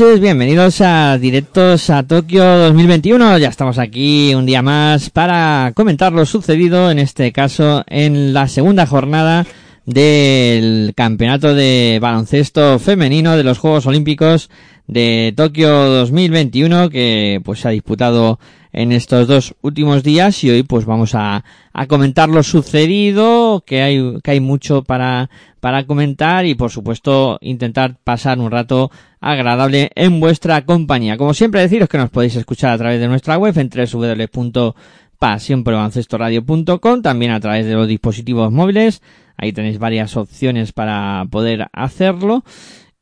bienvenidos a Directos a Tokio 2021. Ya estamos aquí un día más para comentar lo sucedido, en este caso en la segunda jornada del Campeonato de Baloncesto Femenino de los Juegos Olímpicos de Tokio 2021 que pues se ha disputado en estos dos últimos días y hoy pues vamos a, a comentar lo sucedido, que hay, que hay mucho para, para comentar y por supuesto intentar pasar un rato agradable en vuestra compañía. Como siempre deciros que nos podéis escuchar a través de nuestra web en www.pasionprobaloncestoradio.com, también a través de los dispositivos móviles, ahí tenéis varias opciones para poder hacerlo.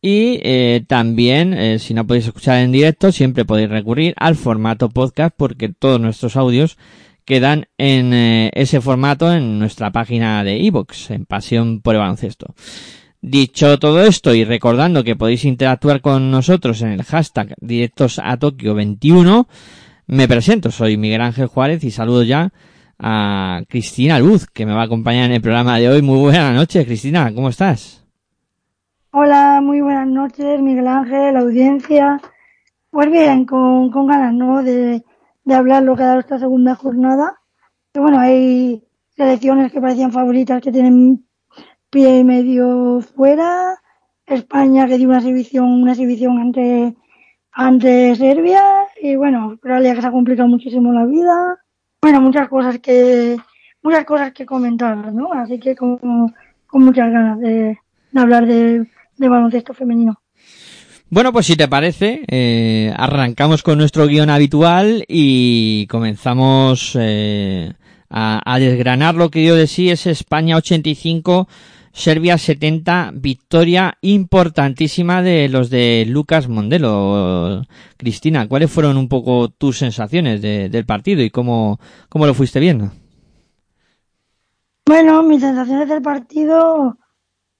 Y eh, también, eh, si no podéis escuchar en directo, siempre podéis recurrir al formato podcast porque todos nuestros audios quedan en eh, ese formato en nuestra página de iVoox, en Pasión por el Baloncesto. Dicho todo esto y recordando que podéis interactuar con nosotros en el hashtag directos a Tokio 21, me presento, soy Miguel Ángel Juárez y saludo ya a Cristina Luz, que me va a acompañar en el programa de hoy. Muy buenas noches, Cristina, ¿cómo estás? Hola, muy buenas noches, Miguel Ángel, audiencia. Pues bien, con, con ganas, ¿no? De, de hablar lo que ha dado esta segunda jornada. Que bueno, hay selecciones que parecían favoritas que tienen pie y medio fuera. España que dio una exhibición, una exhibición ante, ante Serbia. Y bueno, Australia que se ha complicado muchísimo la vida. Bueno, muchas cosas que, muchas cosas que comentar, ¿no? Así que con, con muchas ganas de, hablar de, de baloncesto femenino. Bueno, pues si te parece, eh, arrancamos con nuestro guion habitual y comenzamos eh, a, a, desgranar lo que dio de sí es España 85, Serbia 70, victoria importantísima de los de Lucas Mondelo. Cristina, ¿cuáles fueron un poco tus sensaciones de, del partido y cómo, cómo lo fuiste viendo? Bueno, mis sensaciones del partido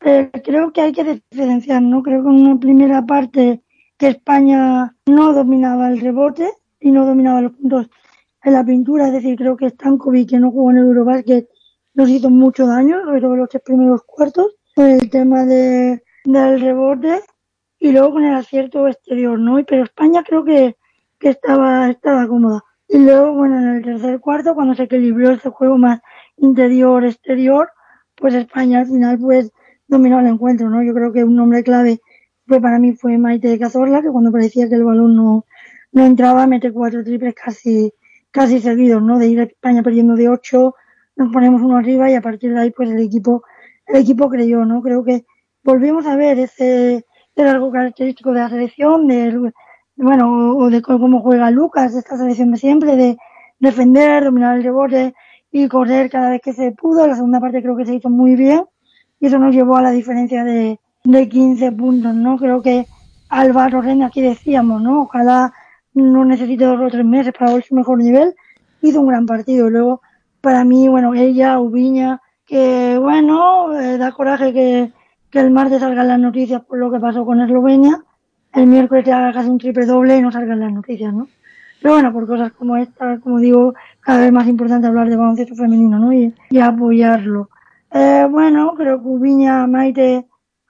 eh, creo que hay que diferenciar, ¿no? Creo que en una primera parte que España no dominaba el rebote y no dominaba los puntos en la pintura, es decir, creo que Stankovic, que no jugó en el Eurobasket, nos hizo mucho daño, sobre todo los tres primeros cuartos, con el tema de, del rebote y luego con el acierto exterior, ¿no? Pero España creo que, que estaba, estaba cómoda. Y luego, bueno, en el tercer cuarto, cuando se equilibró ese juego más interior-exterior, pues España al final, pues, dominó el encuentro, ¿no? Yo creo que un nombre clave fue para mí fue Maite de Cazorla, que cuando parecía que el balón no, no entraba, mete cuatro triples casi, casi seguidos, ¿no? De ir a España perdiendo de ocho, nos ponemos uno arriba y a partir de ahí, pues el equipo, el equipo creyó, ¿no? Creo que volvimos a ver ese, ese algo característico de la selección, de, bueno, o de cómo juega Lucas, esta selección de siempre, de defender, dominar el rebote y correr cada vez que se pudo. La segunda parte creo que se hizo muy bien y eso nos llevó a la diferencia de, de 15 puntos, ¿no? Creo que Álvaro Reina, aquí decíamos, ¿no? Ojalá no necesite dos o tres meses para ver su mejor nivel. Hizo un gran partido. Luego, para mí, bueno, ella, Ubiña, que bueno, eh, da coraje que, que el martes salgan las noticias por lo que pasó con Eslovenia. El miércoles te haga casi un triple doble y no salgan las noticias, ¿no? Pero bueno, por cosas como esta, como digo, cada vez más importante hablar de baloncesto femenino, ¿no? Y, y apoyarlo. Eh, bueno, creo que Ubiña, Maite,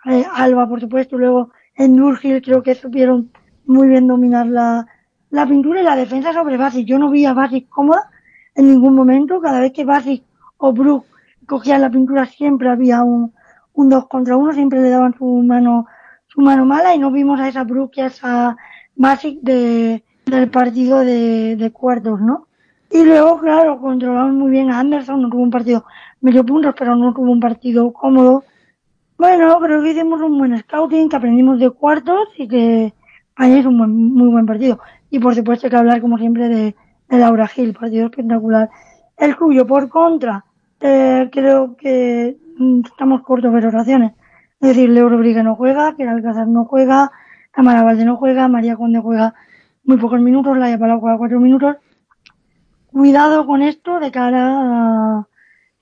eh, Alba, por supuesto, luego en Nurgil creo que supieron muy bien dominar la, la pintura y la defensa sobre Basic. Yo no vi a Basic cómoda en ningún momento. Cada vez que Basic o Brook cogían la pintura siempre había un, un dos contra uno, siempre le daban su mano, su mano mala y no vimos a esa Brook y a esa Basic de, del partido de, de cuartos, ¿no? Y luego, claro, controlamos muy bien a Anderson, no tuvo un partido medio puntos, pero no tuvo un partido cómodo. Bueno, creo que hicimos un buen scouting, que aprendimos de cuartos y que ayer es un buen, muy buen partido. Y por supuesto hay que hablar, como siempre, de, de Laura Gil, partido espectacular. El cuyo, por contra, eh, creo que estamos cortos de oraciones. Es decir, Leo Rodríguez no juega, que Alcázar no juega, Amara Valde no juega, María Conde juega muy pocos minutos, Laia Palau juega cuatro minutos. Cuidado con esto de cara a,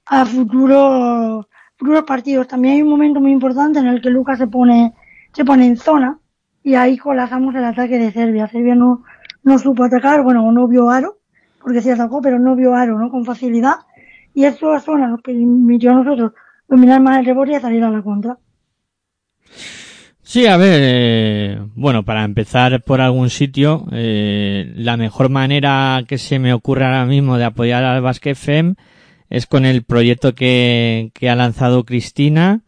a futuros futuros partidos. También hay un momento muy importante en el que Lucas se pone se pone en zona y ahí colapsamos el ataque de Serbia. Serbia no, no supo atacar, bueno, no vio aro, porque sí atacó, pero no vio aro, ¿no? Con facilidad. Y eso zona nos permitió a nosotros dominar más el rebote y salir a la contra. Sí, a ver, eh, bueno, para empezar por algún sitio, eh, la mejor manera que se me ocurre ahora mismo de apoyar al Basket FEM es con el proyecto que, que ha lanzado Cristina,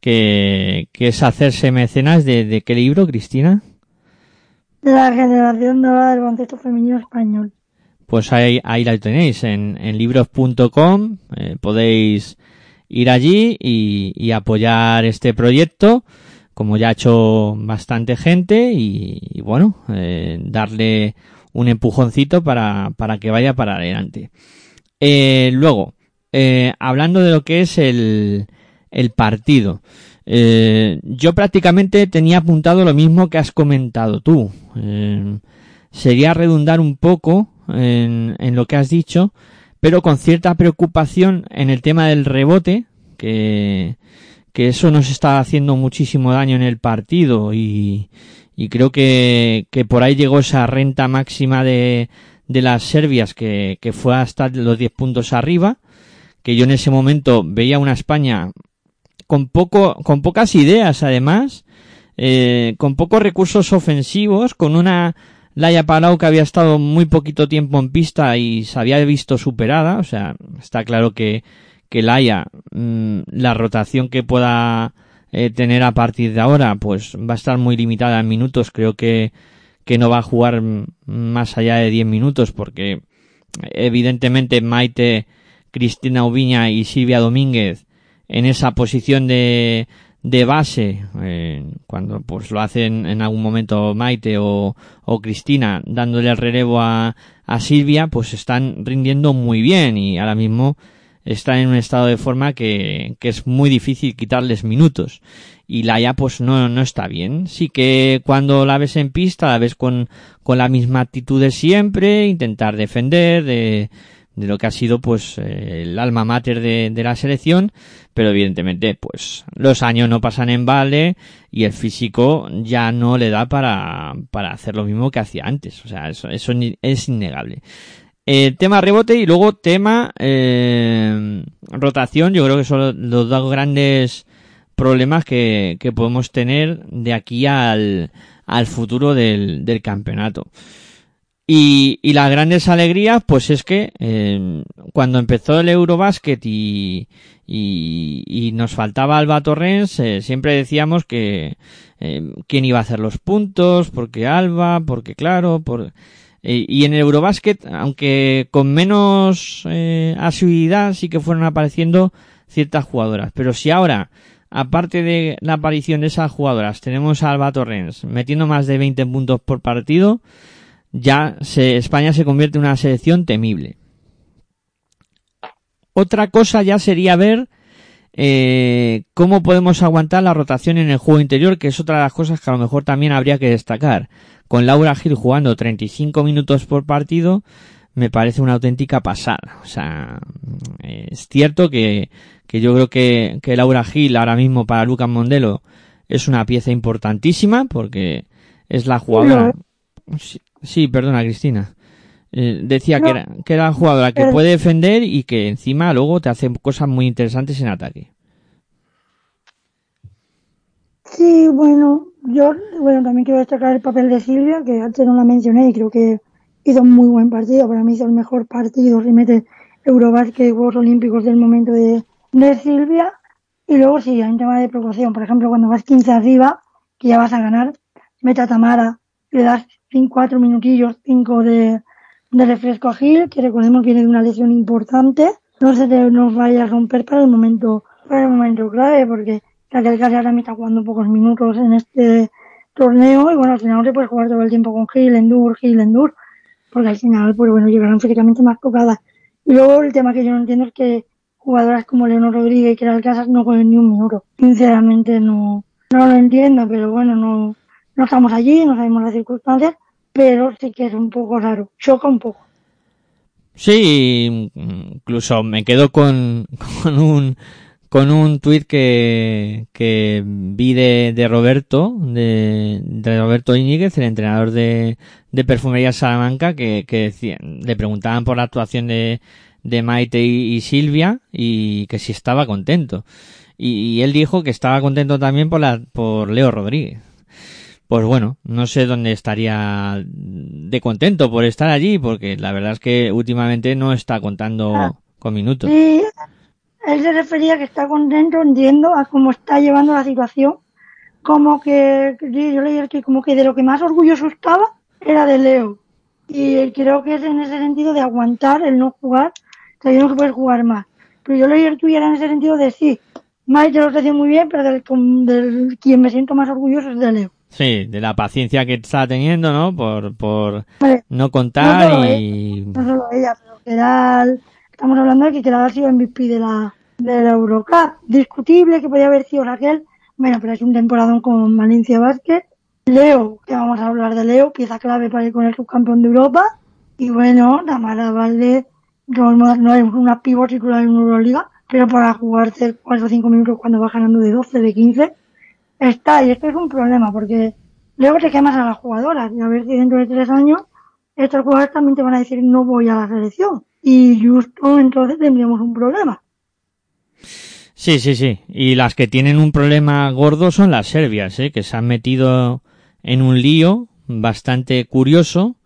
que, que es hacerse mecenas de, de qué libro, Cristina? La generación dorada del baloncesto femenino español. Pues ahí, ahí la tenéis, en, en libros.com, eh, podéis ir allí y, y apoyar este proyecto como ya ha hecho bastante gente y, bueno, eh, darle un empujoncito para, para que vaya para adelante. Eh, luego, eh, hablando de lo que es el, el partido, eh, yo prácticamente tenía apuntado lo mismo que has comentado tú. Eh, sería redundar un poco en, lo que has dicho, pero con cierta preocupación en el tema del rebote, que, eso nos está haciendo muchísimo daño en el partido y, y creo que, que por ahí llegó esa renta máxima de, de las serbias que, que fue hasta los 10 puntos arriba, que yo en ese momento veía una España con poco, con pocas ideas además, eh, con pocos recursos ofensivos, con una Laia Palau que había estado muy poquito tiempo en pista y se había visto superada, o sea, está claro que, que Laia, mmm, la rotación que pueda eh, tener a partir de ahora, pues va a estar muy limitada en minutos. Creo que, que no va a jugar más allá de 10 minutos porque evidentemente Maite, Cristina Ubiña y Silvia Domínguez en esa posición de, de base, eh, cuando pues lo hacen en algún momento Maite o, o Cristina dándole el relevo a, a Silvia, pues están rindiendo muy bien y ahora mismo están en un estado de forma que, que es muy difícil quitarles minutos. Y Laia pues no, no está bien. Sí que cuando la ves en pista la ves con, con la misma actitud de siempre, intentar defender de, de lo que ha sido pues eh, el alma mater de, de, la selección, pero evidentemente pues los años no pasan en vale y el físico ya no le da para, para hacer lo mismo que hacía antes. O sea, eso, eso es innegable. Eh, tema rebote y luego tema eh, rotación. Yo creo que son los dos grandes problemas que, que podemos tener de aquí al, al futuro del, del campeonato. Y, y, las grandes alegrías, pues es que eh, cuando empezó el Eurobasket y, y, y nos faltaba Alba Torrens, eh, siempre decíamos que eh, quién iba a hacer los puntos, porque Alba, porque claro, por y en el Eurobasket, aunque con menos eh, asiduidad, sí que fueron apareciendo ciertas jugadoras. Pero si ahora, aparte de la aparición de esas jugadoras, tenemos a Alba Torrens metiendo más de 20 puntos por partido, ya se, España se convierte en una selección temible. Otra cosa ya sería ver eh, cómo podemos aguantar la rotación en el juego interior, que es otra de las cosas que a lo mejor también habría que destacar con Laura Gil jugando 35 minutos por partido, me parece una auténtica pasada. O sea, es cierto que, que yo creo que, que Laura Gil ahora mismo para Lucas Mondelo es una pieza importantísima porque es la jugadora. No. Sí, perdona, Cristina. Eh, decía no. que, era, que era la jugadora que puede defender y que encima luego te hace cosas muy interesantes en ataque. Sí, bueno, yo, bueno, también quiero destacar el papel de Silvia, que antes no la mencioné y creo que hizo un muy buen partido. Para mí hizo el mejor partido, remete Eurobasket, Juegos Olímpicos del momento de, de Silvia. Y luego sí, hay un tema de proporción. Por ejemplo, cuando vas 15 arriba, que ya vas a ganar, mete a Tamara, le das 5, 4 minutillos, 5 de, de refresco a Gil, que recordemos viene de una lesión importante. No se te nos vaya a romper para el momento, para el momento clave, porque Raquel Casi ahora me está jugando pocos minutos en este torneo y bueno, al final te puedes jugar todo el tiempo con Gil, Endur, Gil, Endur, porque al final, pues bueno, llegarán físicamente más tocadas. Y luego el tema que yo no entiendo es que jugadoras como Leonor Rodríguez y Keral Casas no jueguen ni un minuto. Sinceramente no, no lo entiendo, pero bueno, no, no estamos allí, no sabemos las circunstancias, pero sí que es un poco raro, choca un poco. Sí, incluso me quedo con, con un con un tuit que, que vi de, de Roberto, de, de Roberto Iñiguez, el entrenador de, de Perfumería Salamanca, que, que le preguntaban por la actuación de, de Maite y, Silvia y que si estaba contento. Y, y, él dijo que estaba contento también por la, por Leo Rodríguez pues bueno, no sé dónde estaría de contento por estar allí, porque la verdad es que últimamente no está contando ah. con minutos. Sí, él se refería que está contento, entiendo, a cómo está llevando la situación, como que, yo leí que como que de lo que más orgulloso estaba era de Leo. Y creo que es en ese sentido de aguantar el no jugar, sabiendo que puedes jugar más. Pero yo leí el tuyo era en ese sentido de sí, Mike lo está muy bien, pero del, del quien me siento más orgulloso es de Leo. Sí, de la paciencia que está teniendo, ¿no? Por, por no contar y... no solo ella, pero Keral, estamos hablando de que Keral ha sido MVP de la, de la Eurocup. Discutible que podía haber sido Raquel, bueno, pero es un temporadón con Valencia Vázquez. Leo, que vamos a hablar de Leo, pieza clave para ir con el subcampeón de Europa. Y bueno, Tamara Valde, no es una pivot titular en Euroliga, pero para jugarse 4 o 5 minutos cuando va ganando de 12, de 15, está, y esto es un problema, porque luego te quemas a las jugadoras, y a ver si dentro de tres años estos jugadores también te van a decir no voy a la selección. Y justo entonces tendríamos un problema. Sí, sí, sí. Y las que tienen un problema gordo son las serbias, ¿eh? que se han metido en un lío bastante curioso,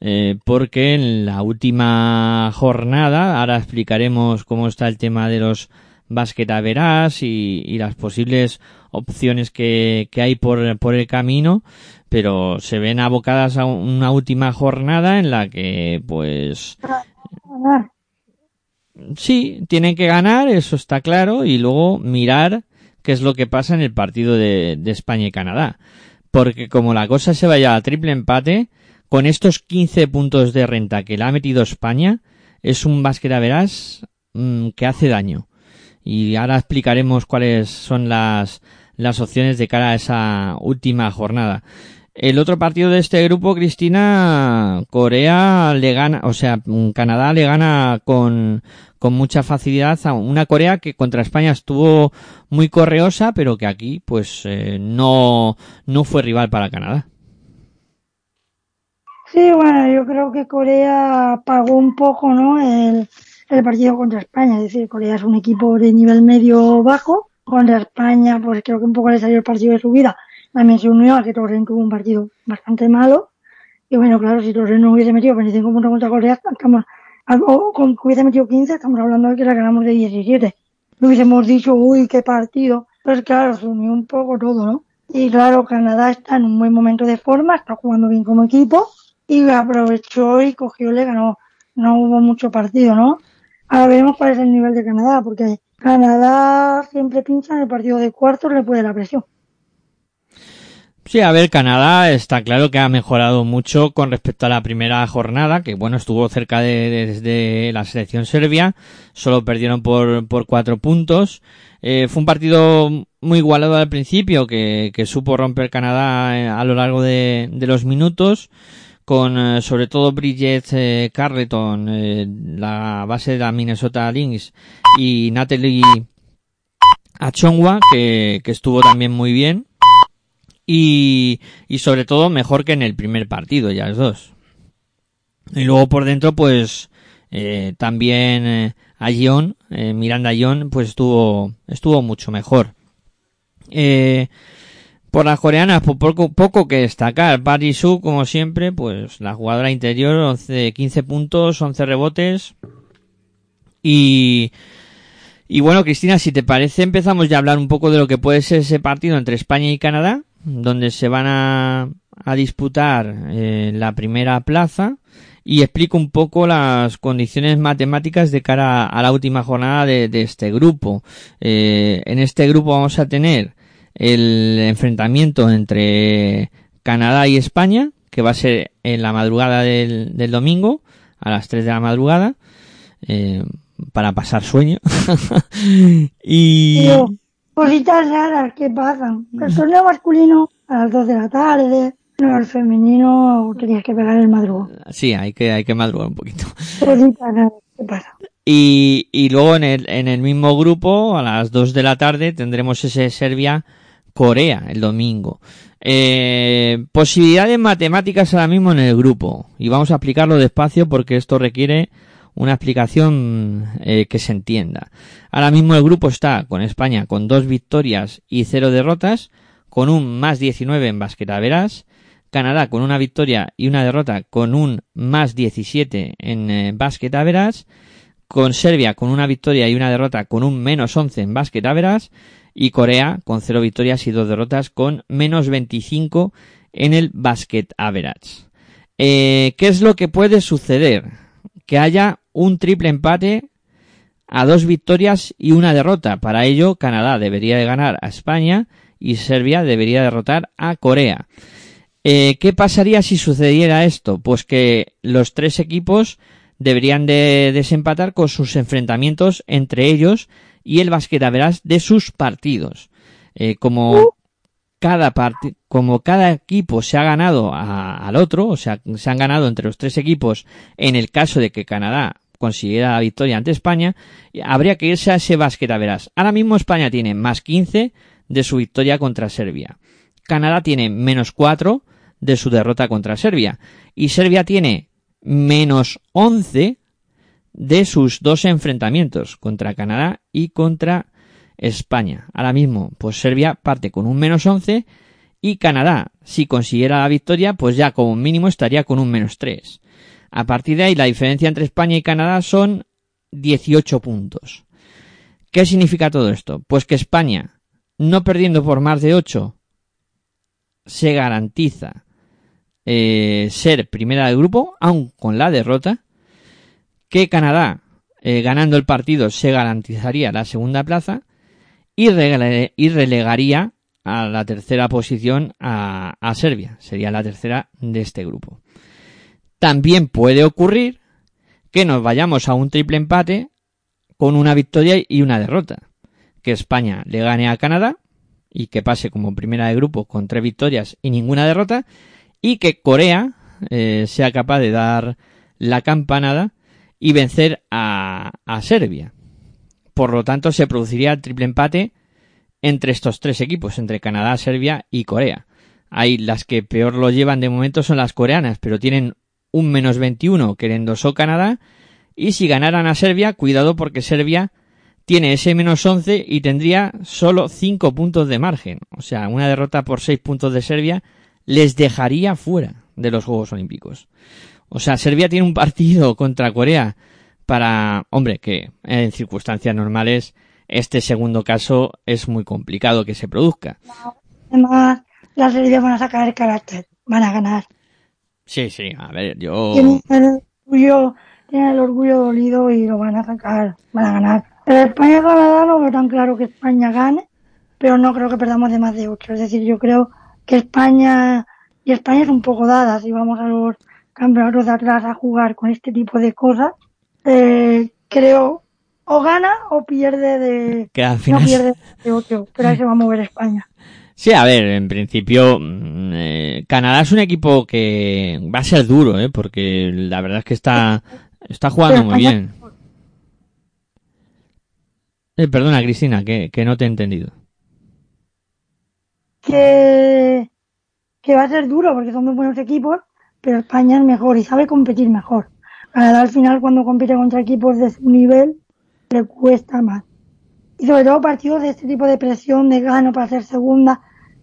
eh, porque en la última jornada, ahora explicaremos cómo está el tema de los basquetaveras y, y las posibles opciones que, hay por, el camino, pero se ven abocadas a una última jornada en la que, pues, sí, tienen que ganar, eso está claro, y luego mirar qué es lo que pasa en el partido de, España y Canadá. Porque como la cosa se vaya a triple empate, con estos 15 puntos de renta que le ha metido España, es un basquetaveras mmm, que hace daño. Y ahora explicaremos cuáles son las, las opciones de cara a esa última jornada. El otro partido de este grupo, Cristina, Corea le gana, o sea, Canadá le gana con, con mucha facilidad a una Corea que contra España estuvo muy correosa, pero que aquí, pues, eh, no, no fue rival para Canadá. Sí, bueno, yo creo que Corea pagó un poco, ¿no? El, el partido contra España. Es decir, Corea es un equipo de nivel medio bajo contra España, pues creo que un poco le salió el partido de su vida. También se unió a que Torren tuvo un partido bastante malo. Y bueno, claro, si Torren no hubiese metido 25 puntos contra Corea, estamos, o con hubiese metido 15, estamos hablando de que la ganamos de 17. No hubiésemos dicho, uy, qué partido. Pues claro, se unió un poco todo, ¿no? Y claro, Canadá está en un buen momento de forma, está jugando bien como equipo y aprovechó y cogió, le ganó. No hubo mucho partido, ¿no? Ahora veremos cuál es el nivel de Canadá, porque Canadá siempre pincha en el partido de cuartos, le puede la presión. Sí, a ver, Canadá está claro que ha mejorado mucho con respecto a la primera jornada, que bueno, estuvo cerca de, desde la selección serbia, solo perdieron por, por cuatro puntos. Eh, fue un partido muy igualado al principio, que, que supo romper Canadá eh, a lo largo de, de los minutos con eh, sobre todo Bridget eh, Carleton, eh, la base de la Minnesota Lynx, y Natalie Achongwa, que, que estuvo también muy bien. Y, y sobre todo mejor que en el primer partido, ya los dos. Y luego por dentro, pues, también a John, Miranda John, pues estuvo, estuvo mucho mejor. Eh, por las coreanas, poco, poco que destacar. Paris Su, como siempre, pues la jugadora interior, 11, 15 puntos, 11 rebotes. Y, y bueno, Cristina, si te parece, empezamos ya a hablar un poco de lo que puede ser ese partido entre España y Canadá, donde se van a, a disputar eh, la primera plaza y explico un poco las condiciones matemáticas de cara a la última jornada de, de este grupo. Eh, en este grupo vamos a tener el enfrentamiento entre Canadá y España, que va a ser en la madrugada del, del domingo, a las 3 de la madrugada, eh, para pasar sueño. y, cositas raras que pasan. El torneo masculino a las 2 de la tarde, no, el femenino tenías que pegar el madrugo. Sí, hay que, hay que madrugar un poquito. Cositas raras que pasan. Y, y luego en el, en el mismo grupo, a las 2 de la tarde, tendremos ese Serbia-Corea el domingo. Eh, posibilidades matemáticas ahora mismo en el grupo. Y vamos a explicarlo despacio porque esto requiere una explicación eh, que se entienda. Ahora mismo el grupo está con España con dos victorias y cero derrotas, con un más 19 en basquetaveras, Canadá con una victoria y una derrota con un más 17 en eh, basquetaveras, con Serbia con una victoria y una derrota con un menos 11 en basquetaveras, y Corea con cero victorias y dos derrotas con menos 25 en el basket average. Eh, ¿Qué es lo que puede suceder? Que haya un triple empate a dos victorias y una derrota. Para ello, Canadá debería de ganar a España y Serbia debería derrotar a Corea. Eh, ¿Qué pasaría si sucediera esto? Pues que los tres equipos deberían de desempatar con sus enfrentamientos entre ellos y el verás de sus partidos. Eh, como cada como cada equipo se ha ganado al otro, o sea, se han ganado entre los tres equipos en el caso de que Canadá consiguiera la victoria ante España, habría que irse a ese verás. Ahora mismo España tiene más 15 de su victoria contra Serbia. Canadá tiene menos 4 de su derrota contra Serbia. Y Serbia tiene menos 11 de sus dos enfrentamientos contra Canadá y contra España. Ahora mismo, pues Serbia parte con un menos 11 y Canadá, si consiguiera la victoria, pues ya como mínimo estaría con un menos 3. A partir de ahí, la diferencia entre España y Canadá son 18 puntos. ¿Qué significa todo esto? Pues que España, no perdiendo por más de 8, se garantiza eh, ser primera del grupo, aun con la derrota, que Canadá, eh, ganando el partido, se garantizaría la segunda plaza y, relegaría a la tercera posición a, a Serbia. Sería la tercera de este grupo. También puede ocurrir que nos vayamos a un triple empate con una victoria y una derrota. Que España le gane a Canadá y que pase como primera de grupo con tres victorias y ninguna derrota y que Corea eh, sea capaz de dar la campanada y vencer a, Serbia. Por lo tanto, se produciría el triple empate entre estos tres equipos, entre Canadá, Serbia y Corea. Ahí las que peor lo llevan de momento son las coreanas, pero tienen un menos 21 que le endosó Canadá. Y si ganaran a Serbia, cuidado porque Serbia tiene ese menos 11 y tendría solo 5 puntos de margen. O sea, una derrota por 6 puntos de Serbia les dejaría fuera de los Juegos Olímpicos. O sea, Serbia tiene un partido contra Corea para, hombre, que en circunstancias normales este segundo caso es muy complicado que se produzca. Además, las Serbias van a sacar el carácter, van a ganar. Sí, sí, a ver, yo... Tienen el orgullo, tienen el orgullo dolido y lo van a sacar, van a ganar. El España-Canadá no veo tan claro que España gane, pero no creo que perdamos de más de ocho. Es decir, yo creo que España, y España es un poco dada si vamos a los campeonatos de atrás a jugar con este tipo de cosas, eh, creo o gana o pierde de que al final... no pierde de 8, pero ahí se va a mover España. Sí, a ver, en principio mm, eh, Canadá es un equipo que va a ser duro, ¿eh? porque la verdad es que está está jugando muy bien. Eh, perdona, Cristina, que, que no te he entendido. Que, que va a ser duro porque son muy buenos equipos, pero España es mejor y sabe competir mejor. Canadá al final cuando compite contra equipos de su nivel le cuesta más. Y sobre todo partidos de este tipo de presión, de gano para ser segunda,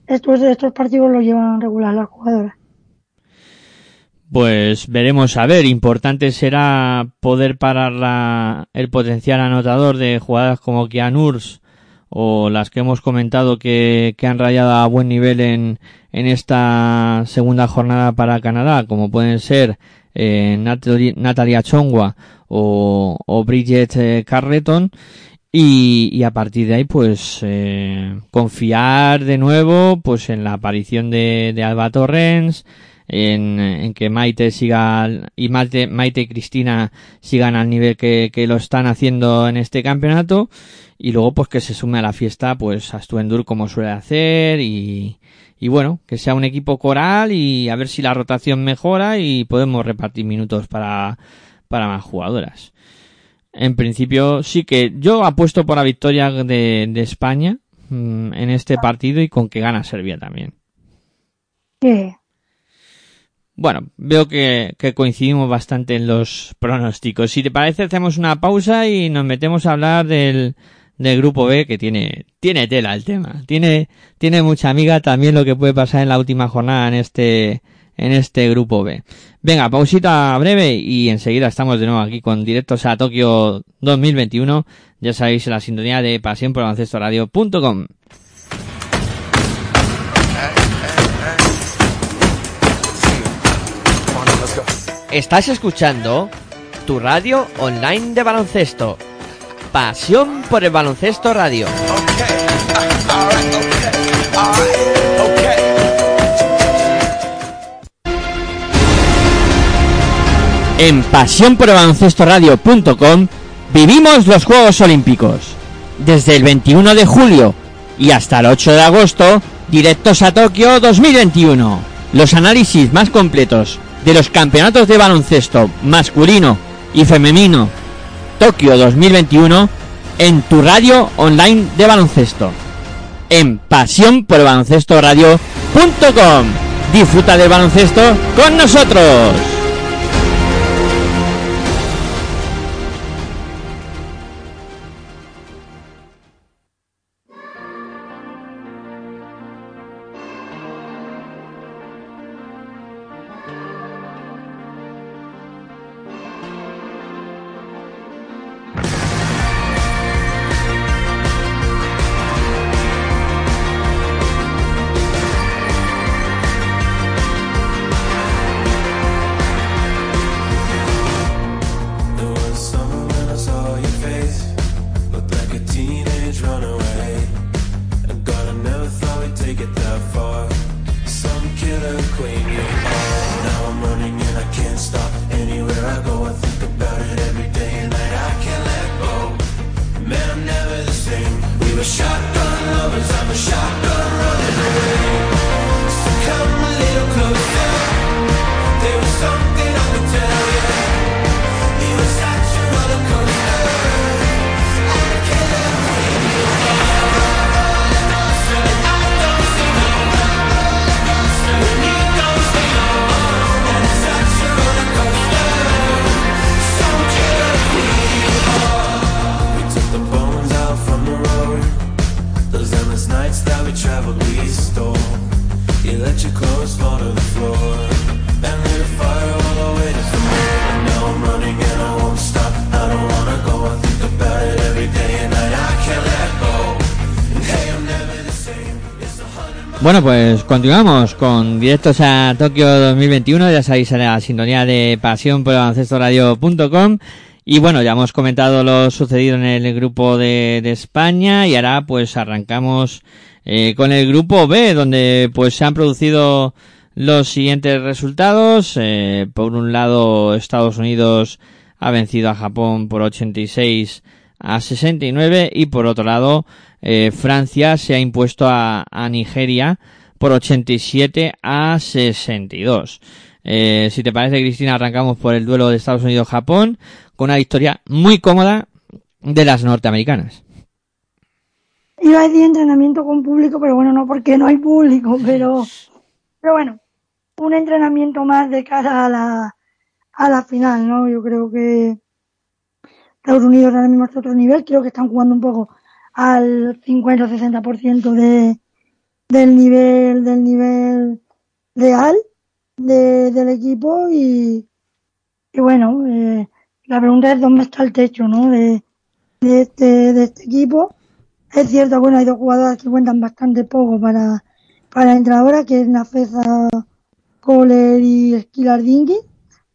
estos, estos partidos los llevan regular las jugadoras. Pues veremos a ver. Importante será poder parar la, el potencial anotador de jugadas como Kianurs o las que hemos comentado que, que han rayado a buen nivel en, en esta segunda jornada para Canadá, como pueden ser eh, Natalia Chongwa o, o Bridget eh, Carleton. Y, y, a partir de ahí, pues, eh, confiar de nuevo, pues, en la aparición de, de Alba Torrens, en, que Maite siga y Maite, Maite y Cristina sigan al nivel que, que lo están haciendo en este campeonato y luego pues que se sume a la fiesta pues a Stuendur como suele hacer y, y bueno, que sea un equipo coral y a ver si la rotación mejora y podemos repartir minutos para, para más jugadoras. En principio sí que yo apuesto por la victoria de, de España mm, en este partido y con que gana Serbia también. Bueno, veo que, coincidimos bastante en los pronósticos. Si te parece, hacemos una pausa y nos metemos a hablar del, del grupo B que tiene, tiene tela el tema. Tiene, tiene mucha amiga también lo que puede pasar en la última jornada en este, en este grupo B. Venga, pausita breve y enseguida estamos de nuevo aquí con directos a Tokio 2021. Ya sabéis, la sintonía de pasión por radio.com. Estás escuchando tu radio online de baloncesto. Pasión por el baloncesto radio. En pasión el baloncesto radio.com vivimos los Juegos Olímpicos. Desde el 21 de julio y hasta el 8 de agosto, directos a Tokio 2021. Los análisis más completos de los campeonatos de baloncesto masculino y femenino Tokio 2021 en tu radio online de baloncesto. En pasión por baloncesto. Disfruta del baloncesto con nosotros. Bueno, pues continuamos con directos a Tokio 2021. Ya sabéis, en la sintonía de pasión por radio.com. Y bueno, ya hemos comentado lo sucedido en el grupo de, España y ahora pues arrancamos eh, con el grupo B, donde pues se han producido los siguientes resultados. Eh, por un lado, Estados Unidos ha vencido a Japón por 86 a 69 y por otro lado, eh, Francia se ha impuesto a, Nigeria por 87 a 62. Eh, si te parece, Cristina, arrancamos por el duelo de Estados Unidos-Japón con una victoria muy cómoda de las norteamericanas. Iba a decir entrenamiento con público, pero bueno, no porque no hay público, pero, pero bueno, un entrenamiento más de cara a la, a la final, ¿no? Yo creo que Estados Unidos ahora mismo está otro nivel, creo que están jugando un poco al 50 o 60% de, del nivel del nivel real de, del equipo y, y bueno eh, la pregunta es dónde está el techo ¿no? de, de, este, de este equipo es cierto bueno hay dos jugadores que cuentan bastante poco para para la entrenadora que es Nafeza Kohler y Dinky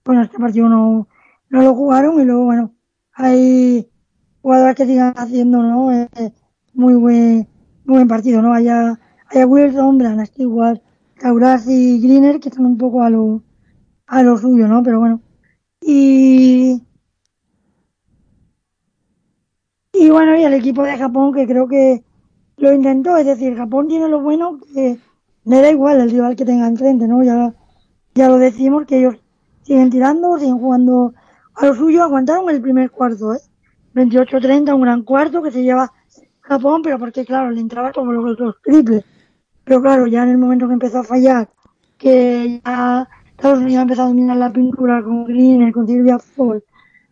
bueno este partido no, no lo jugaron y luego bueno hay jugadores que sigan haciendo ¿no? Eh, muy buen muy buen partido, ¿no? Haya, haya Wilson, Blanas igual, Tauraz y Greener, que están un poco a lo, a lo suyo, ¿no? Pero bueno. Y, y bueno, y el equipo de Japón que creo que lo intentó, es decir, Japón tiene lo bueno que le da igual el rival que tenga enfrente, ¿no? Ya, ya lo decimos que ellos siguen tirando, siguen jugando a lo suyo, aguantaron el primer cuarto, ¿eh? 28-30, un gran cuarto que se lleva Japón, pero porque claro, le entraba como los otros triples. Pero claro, ya en el momento que empezó a fallar, que ya Estados Unidos empezó a dominar la pintura con Green, con Silvia Fall,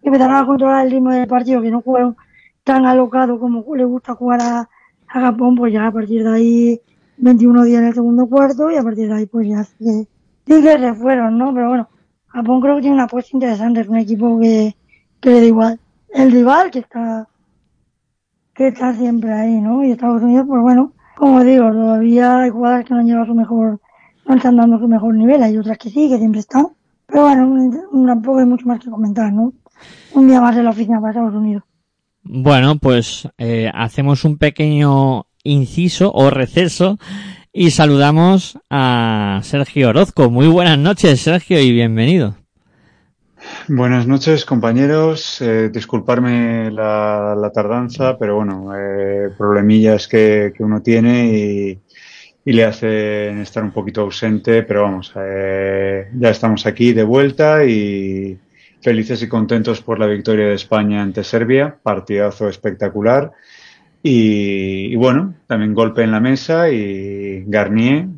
empezaron a controlar el ritmo del partido, que no jugaron tan alocado como le gusta jugar a, a Japón, pues ya a partir de ahí 21 días en el segundo cuarto y a partir de ahí pues ya que, que se fueron, ¿no? Pero bueno, Japón creo que tiene una apuesta interesante, es un equipo que, que le da igual. El rival que está que está siempre ahí, ¿no? Y Estados Unidos, pues bueno, como digo, todavía hay jugadores que no han llegado a su mejor, no están dando su mejor nivel, hay otras que sí, que siempre están. Pero bueno, tampoco hay mucho más que comentar, ¿no? Un día más de la oficina para Estados Unidos. Bueno, pues eh, hacemos un pequeño inciso o receso y saludamos a Sergio Orozco. Muy buenas noches, Sergio, y bienvenido. Buenas noches, compañeros. Eh, disculparme la, tardanza, pero bueno, eh, problemillas que, uno tiene y, le hacen estar un poquito ausente, pero vamos, eh, ya estamos aquí de vuelta y felices y contentos por la victoria de España ante Serbia, partidazo espectacular. Y, y bueno, también golpe en la mesa y Garnier,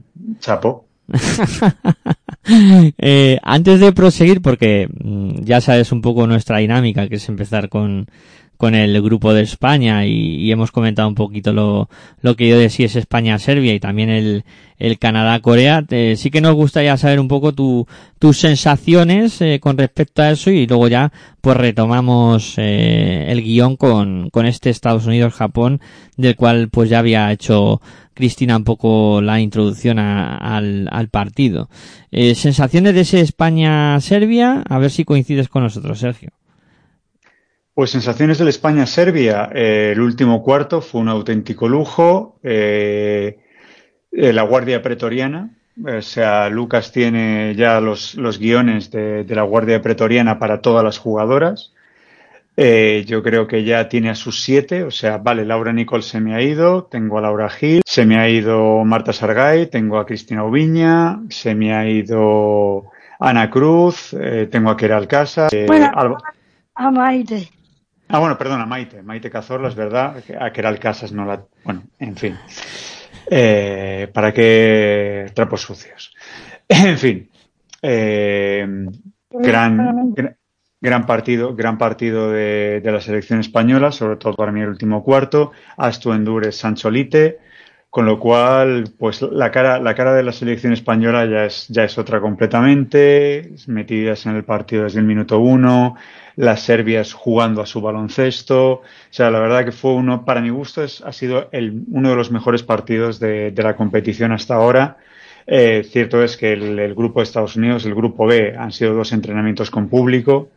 chapo. eh, antes de proseguir, porque mm, ya sabes un poco nuestra dinámica, que es empezar con, con el grupo de España y, hemos comentado un poquito lo, lo que yo decía es España-Serbia y también el, el Canadá-Corea. Eh, sí que nos gustaría saber un poco tu, tus sensaciones eh, con respecto a eso y luego ya pues retomamos eh, el guion con, con este Estados Unidos-Japón del cual pues ya había hecho Cristina un poco la introducción al, partido. Eh, sensaciones de ese España-Serbia, a ver si coincides con nosotros, Sergio. Pues sensaciones del España-Serbia. Eh, el último cuarto fue un auténtico lujo. Eh, la Guardia Pretoriana. O sea, Lucas tiene ya los, guiones de, la Guardia Pretoriana para todas las jugadoras. Eh, yo creo que ya tiene a sus siete, o sea, vale, Laura Nicole se me ha ido, tengo a Laura Gil, se me ha ido Marta Sargay, tengo a Cristina Ubiña, se me ha ido Ana Cruz, eh, tengo a Keral Casa. Eh, bueno, Alba... a Maite. Ah, bueno, perdón, a Maite, Maite Cazorla, es verdad, a Keral Casas no la... Bueno, en fin. ¿Para qué trapos sucios? En fin. Gran, gran gran partido, gran partido de, la selección española, sobre todo para mí el último cuarto, Astu Endures Sancholite, con lo cual, pues la cara, la cara de la selección española ya es, ya es otra completamente, metidas en el partido desde el minuto uno, las serbias jugando a su baloncesto, o sea, la verdad que fue uno, para mi gusto, es, ha sido el, uno de los mejores partidos de la competición hasta ahora. Eh, cierto es que el, el, grupo de Estados Unidos, el grupo B, han sido dos entrenamientos con público,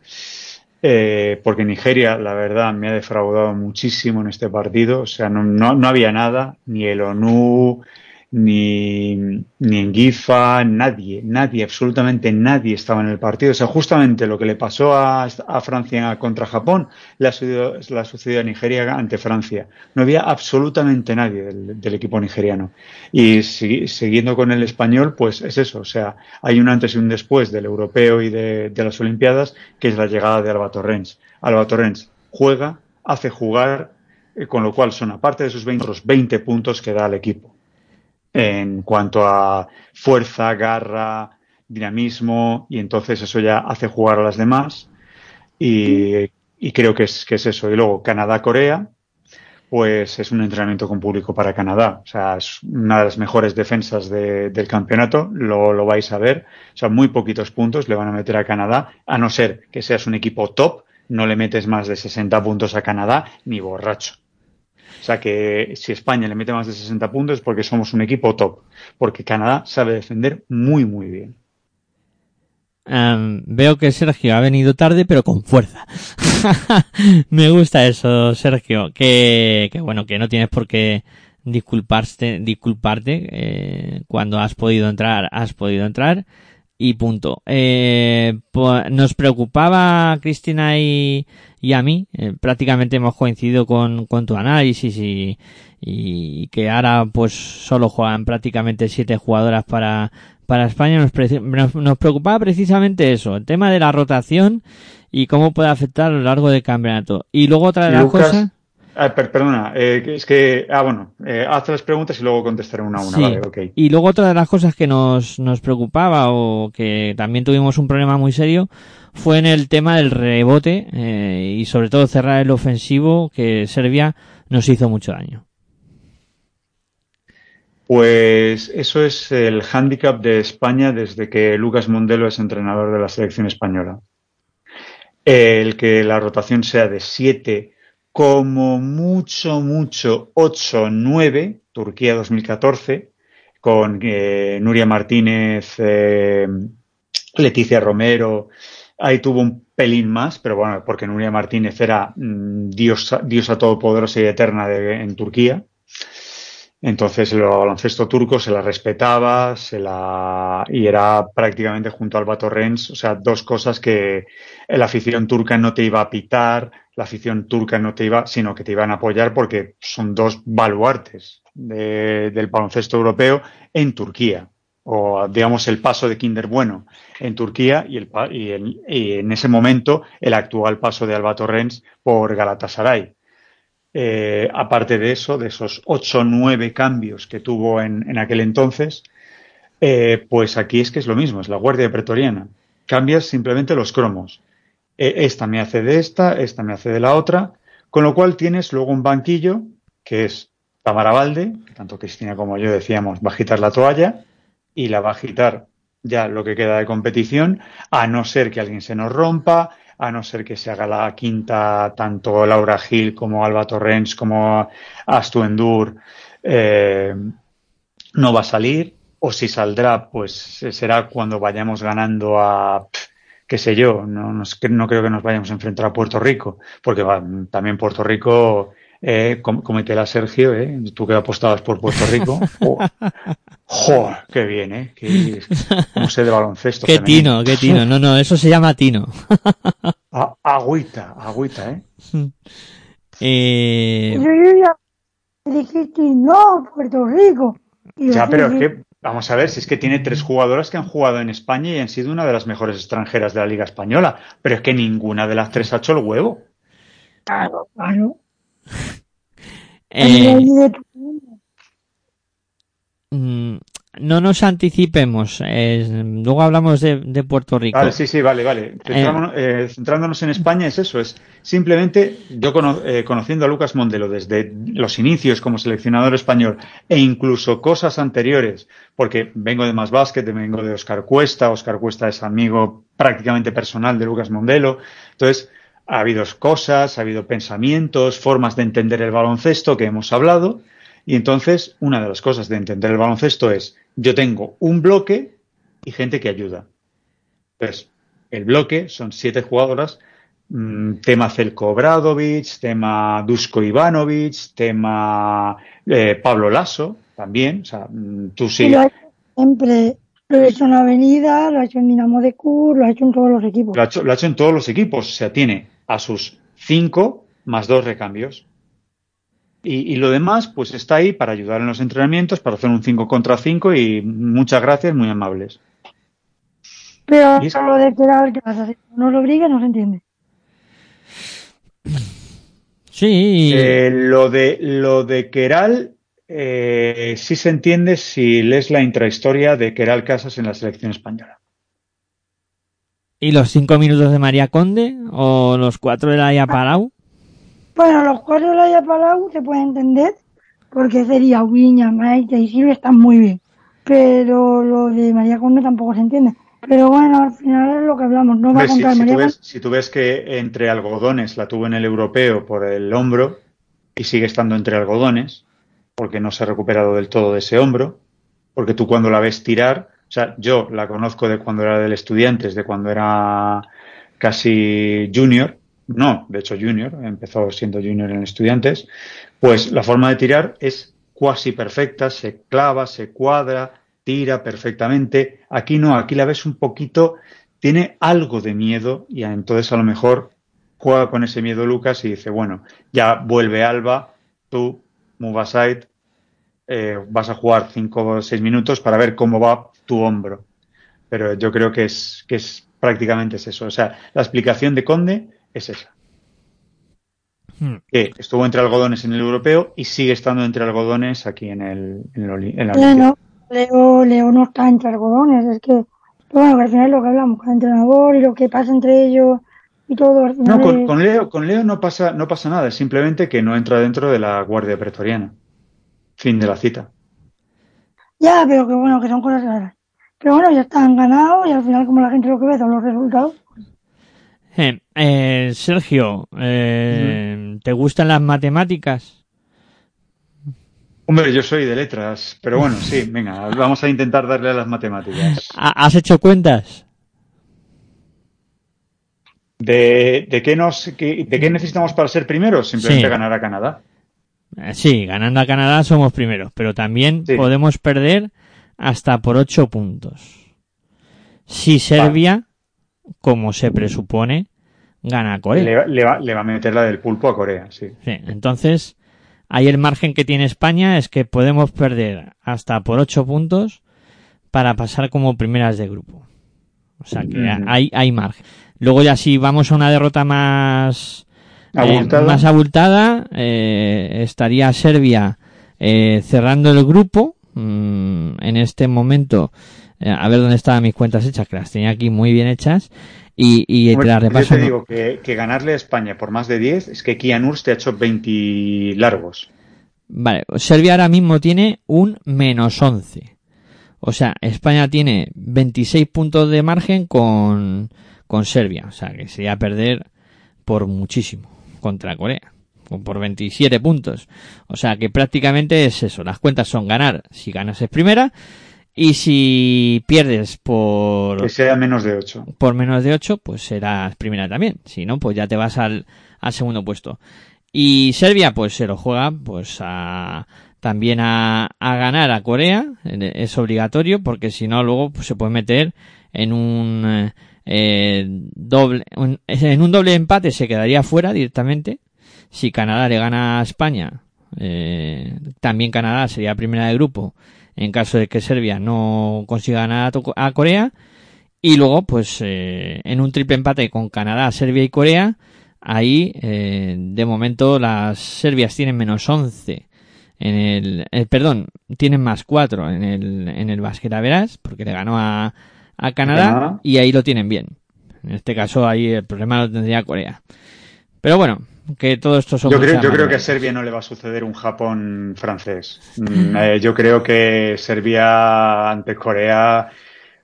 eh, porque Nigeria, la verdad, me ha defraudado muchísimo en este partido. O sea, no, no, no había nada, ni el ONU, ni, ni en Gifa, nadie, nadie, absolutamente nadie estaba en el partido. O sea, justamente lo que le pasó a, a Francia contra Japón le ha, sucedido, le ha sucedido a Nigeria ante Francia. No había absolutamente nadie del, del equipo nigeriano. Y si, siguiendo con el español, pues es eso. O sea, hay un antes y un después del europeo y de, de las Olimpiadas, que es la llegada de Alba Torrens. Alba Torrens juega, hace jugar, eh, con lo cual son, aparte de sus 20, los 20 puntos que da al equipo en cuanto a fuerza, garra, dinamismo, y entonces eso ya hace jugar a las demás. Y, y creo que es, que es eso. Y luego Canadá-Corea, pues es un entrenamiento con público para Canadá. O sea, es una de las mejores defensas de, del campeonato, lo, lo vais a ver. O sea, muy poquitos puntos le van a meter a Canadá, a no ser que seas un equipo top, no le metes más de 60 puntos a Canadá, ni borracho. O sea que si España le mete más de 60 puntos es porque somos un equipo top. Porque Canadá sabe defender muy, muy bien. Um, veo que Sergio ha venido tarde, pero con fuerza. Me gusta eso, Sergio. Que, que bueno, que no tienes por qué disculparse, disculparte, eh, cuando has podido entrar, has podido entrar y punto. Eh, nos preocupaba Cristina y, y a mí, eh, prácticamente hemos coincidido con, con tu análisis y, y que ahora pues solo juegan prácticamente siete jugadoras para, para España. Nos, nos, preocupaba precisamente eso, el tema de la rotación y cómo puede afectar a lo largo del campeonato. Y luego otra de las cosas... Ah, perdona, eh, es que, ah, bueno, eh, haz las preguntas y luego contestaré una a una, vale, okay. Y luego otra de las cosas que nos, nos preocupaba o que también tuvimos un problema muy serio fue en el tema del rebote eh, y sobre todo cerrar el ofensivo que Serbia nos hizo mucho daño. Pues eso es el hándicap de España desde que Lucas Mondelo es entrenador de la selección española. El que la rotación sea de siete como mucho, mucho 8-9, Turquía 2014, con eh, Nuria Martínez, eh, Leticia Romero. Ahí tuvo un pelín más, pero bueno, porque Nuria Martínez era mm, diosa, diosa todopoderosa y eterna en Turquía. Entonces el baloncesto turco se la respetaba, se la y era prácticamente junto al Bato Rens, o sea, dos cosas que la afición turca no te iba a pitar, la afición turca no te iba, sino que te iban a apoyar porque son dos baluartes del baloncesto europeo en Turquía. O digamos el paso de Kinder Bueno en Turquía y, el, y, en ese momento el actual paso de Alba Torrens por Galatasaray. Eh, aparte de eso, de esos ocho o nueve cambios que tuvo en, aquel entonces, eh, pues aquí es que es lo mismo, es la Guardia Pretoriana. Cambias simplemente los cromos. E, esta me hace de esta, esta me hace de la otra, con lo cual tienes luego un banquillo que es Tamara Valde, que tanto Cristina como yo decíamos, va a agitar la toalla y la va a agitar ya lo que queda de competición, a no ser que alguien se nos rompa, a no ser que se haga la quinta tanto Laura Gil como Alba Torrens como Astu Endur, eh, no va a salir, o si saldrá, pues será cuando vayamos ganando a qué sé yo, no, no, no, creo que nos vayamos a enfrentar a Puerto Rico, porque va, también Puerto Rico, eh, cometela Sergio, eh, tú que apostabas por Puerto Rico. ¡Joder! ¡Qué bien, eh! Qué, no sé de baloncesto. ¡Qué tino, qué tino! No, no, eso se llama tino. agüita, agüita, ¿eh? eh... Yo ya dijiste no, Puerto Rico. ya, pero es que Vamos a ver, si es que tiene tres jugadoras que han jugado en España y han sido una de las mejores extranjeras de la Liga Española, pero es que ninguna de las tres ha hecho el huevo. Claro, claro. Eh, no nos anticipemos. Eh, luego hablamos de, Puerto Rico. Vale, sí, sí, vale, vale. Eh, centrándonos en España es eso, es simplemente yo eh, conociendo a Lucas Mondelo desde los inicios como seleccionador español e incluso cosas anteriores, porque vengo de Más Básquet, vengo de Oscar Cuesta, Oscar Cuesta es amigo prácticamente personal de Lucas Mondelo, entonces ha habido cosas, ha habido pensamientos, formas de entender el baloncesto que hemos hablado, y entonces, una de las cosas de entender el baloncesto es, yo tengo un bloque y gente que ayuda. Pues el bloque son siete jugadoras, mm, tema Celko Obradovic, tema Dusko Ivanovic, tema eh, Pablo Lasso, también, o sea, mm, tú sí. Siempre, lo ha hecho en Avenida, lo ha hecho en Dinamo de Cur, lo ha hecho en todos los equipos. Lo ha hecho, lo ha hecho en todos los equipos, o sea, tiene a sus cinco más dos recambios. Y, lo demás, pues está ahí para ayudar en los entrenamientos, para hacer un 5 contra 5 y muchas gracias, muy amables. Pero lo de esperar que no lo obliga, no se entiende. Sí. Eh, lo de lo de Keral eh, sí se entiende si lees la intrahistoria de Keral Casas en la selección española. ¿Y los cinco minutos de María Conde o los cuatro de la Palau? Bueno, los cuatro de la Palau se puede entender porque sería Wiña, Maite y Silvia están muy bien. Pero lo de María Conde tampoco se entiende. Pero bueno, al final es lo que hablamos. No va a contar si, María tú ves, si tú ves que entre algodones la tuvo en el europeo por el hombro y sigue estando entre algodones, porque no se ha recuperado del todo de ese hombro, porque tú cuando la ves tirar, o sea, yo la conozco de cuando era del estudiantes, de cuando era casi junior, no, de hecho junior, empezó siendo junior en estudiantes, pues la forma de tirar es cuasi perfecta, se clava, se cuadra, tira perfectamente. Aquí no, aquí la ves un poquito, tiene algo de miedo y entonces a lo mejor juega con ese miedo Lucas y dice, bueno, ya vuelve Alba, tú, move aside, eh, vas a jugar cinco o seis minutos para ver cómo va tu hombro. Pero yo creo que es, que es prácticamente es eso. O sea, la explicación de Conde es esa. Hmm. Que estuvo entre algodones en el europeo y sigue estando entre algodones aquí en el, en, la no, Leo, Leo no está entre algodones, es que, bueno, al final es lo que hablamos con el entrenador y lo que pasa entre ellos y todo. no, con, Leo, con Leo no pasa, no pasa nada, es simplemente que no entra dentro de la Guardia Pretoriana. Fin de la cita. Ya, pero que bueno, que son cosas raras. Pero bueno, ya están ganados y al final, como la gente lo que ve son los resultados. Eh, eh, Sergio, eh, ¿te gustan las matemáticas? Hombre, yo soy de letras, pero bueno, sí, venga, vamos a intentar darle a las matemáticas. ¿Has hecho cuentas? ¿De, de, qué, nos, de qué necesitamos para ser primeros? Simplemente ganar a Canadá. Sí, ganando a Canadá somos primeros, pero también podemos perder hasta por ocho puntos. Si Serbia, como se presupone, gana a Corea. Le, va, le, va, a meter la del pulpo a Corea, sí. sí. Entonces, ahí el margen que tiene España es que podemos perder hasta por ocho puntos para pasar como primeras de grupo. O sea que hay, hay margen. Luego ya si vamos a una derrota más eh, más abultada, eh, estaría Serbia eh, cerrando el grupo. Mm, en este momento, a ver dónde estaban mis cuentas hechas, que las tenía aquí muy bien hechas. Y, y te las repaso. Yo te digo que, ganarle a España por más de 10 es que Kian Urs te ha hecho 20 largos. Vale, Serbia ahora mismo tiene un menos 11. O sea, España tiene 26 puntos de margen con, con Serbia. O sea, que sería perder por muchísimo contra Corea por 27 puntos. O sea que prácticamente es eso. Las cuentas son ganar si ganas es primera y si pierdes por... Que sea menos de 8. Por menos de 8 pues serás primera también. Si no, pues ya te vas al, al segundo puesto. Y Serbia pues se lo juega pues a, también a, a ganar a Corea. Es obligatorio porque si no luego pues, se puede meter en un eh, doble, en un doble empate se quedaría fuera directamente. Si Canadá le gana a España, eh, también Canadá sería primera de grupo en caso de que Serbia no consiga ganar a Corea. Y luego, pues, eh, en un triple empate con Canadá, Serbia y Corea, ahí, eh, de momento, las Serbias tienen menos 11 en el, eh, perdón, tienen más 4 en el, en el verás, porque le ganó a, a Canadá, y ahí lo tienen bien. En este caso ahí el problema lo tendría Corea. Pero bueno, que todo esto son... Yo creo, yo creo que a Serbia no le va a suceder un Japón francés. Mm, eh, yo creo que Serbia ante Corea,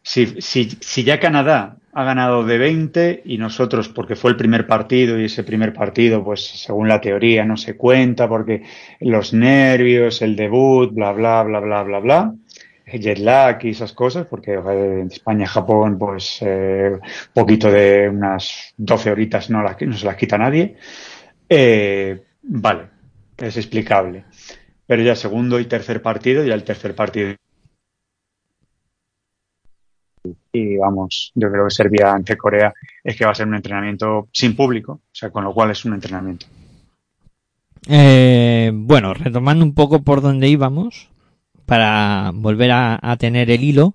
si, si, si ya Canadá ha ganado de 20 y nosotros, porque fue el primer partido y ese primer partido, pues según la teoría no se cuenta porque los nervios, el debut, bla, bla, bla, bla, bla, bla jet lag y esas cosas, porque en España, Japón, pues eh, poquito de unas 12 horitas no, las, no se las quita nadie. Eh, vale, es explicable. Pero ya segundo y tercer partido, ya el tercer partido. Y vamos, yo creo que Serbia ante Corea es que va a ser un entrenamiento sin público, o sea, con lo cual es un entrenamiento. Eh, bueno, retomando un poco por donde íbamos, para volver a, tener el hilo.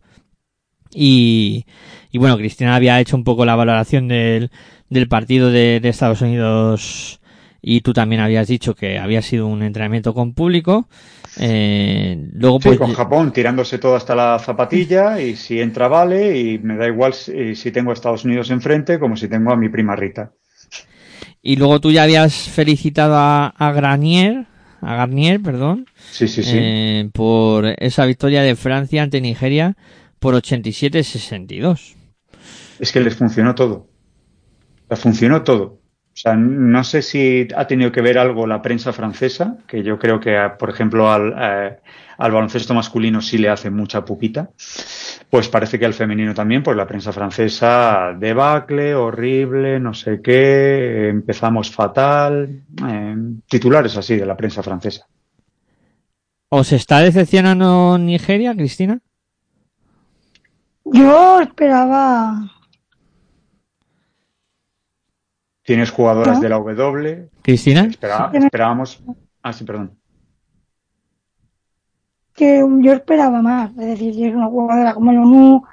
Y, y, bueno, Cristina había hecho un poco la valoración del, del partido de, Estados Unidos y tú también habías dicho que había sido un entrenamiento con público. Eh, luego sí, pues, con Japón tirándose todo hasta la zapatilla y si entra vale y me da igual si, si tengo a Estados Unidos enfrente como si tengo a mi prima Rita. Y luego tú ya habías felicitado a, a Granier a Garnier, perdón, sí, sí, sí. Eh, por esa victoria de Francia ante Nigeria por 87-62. Es que les funcionó todo. Les funcionó todo. O sea, no sé si ha tenido que ver algo la prensa francesa, que yo creo que, por ejemplo, al, eh, al baloncesto masculino sí le hace mucha pupita. Pues parece que al femenino también, pues la prensa francesa, debacle, horrible, no sé qué, empezamos fatal, eh, titulares así de la prensa francesa. ¿Os está decepcionando Nigeria, Cristina? Yo esperaba. Tienes jugadoras ¿No? de la W. ¿Cristina? Espera- esperábamos. Ah, sí, perdón. que yo esperaba más. Es decir, si es una jugadora como el ONU,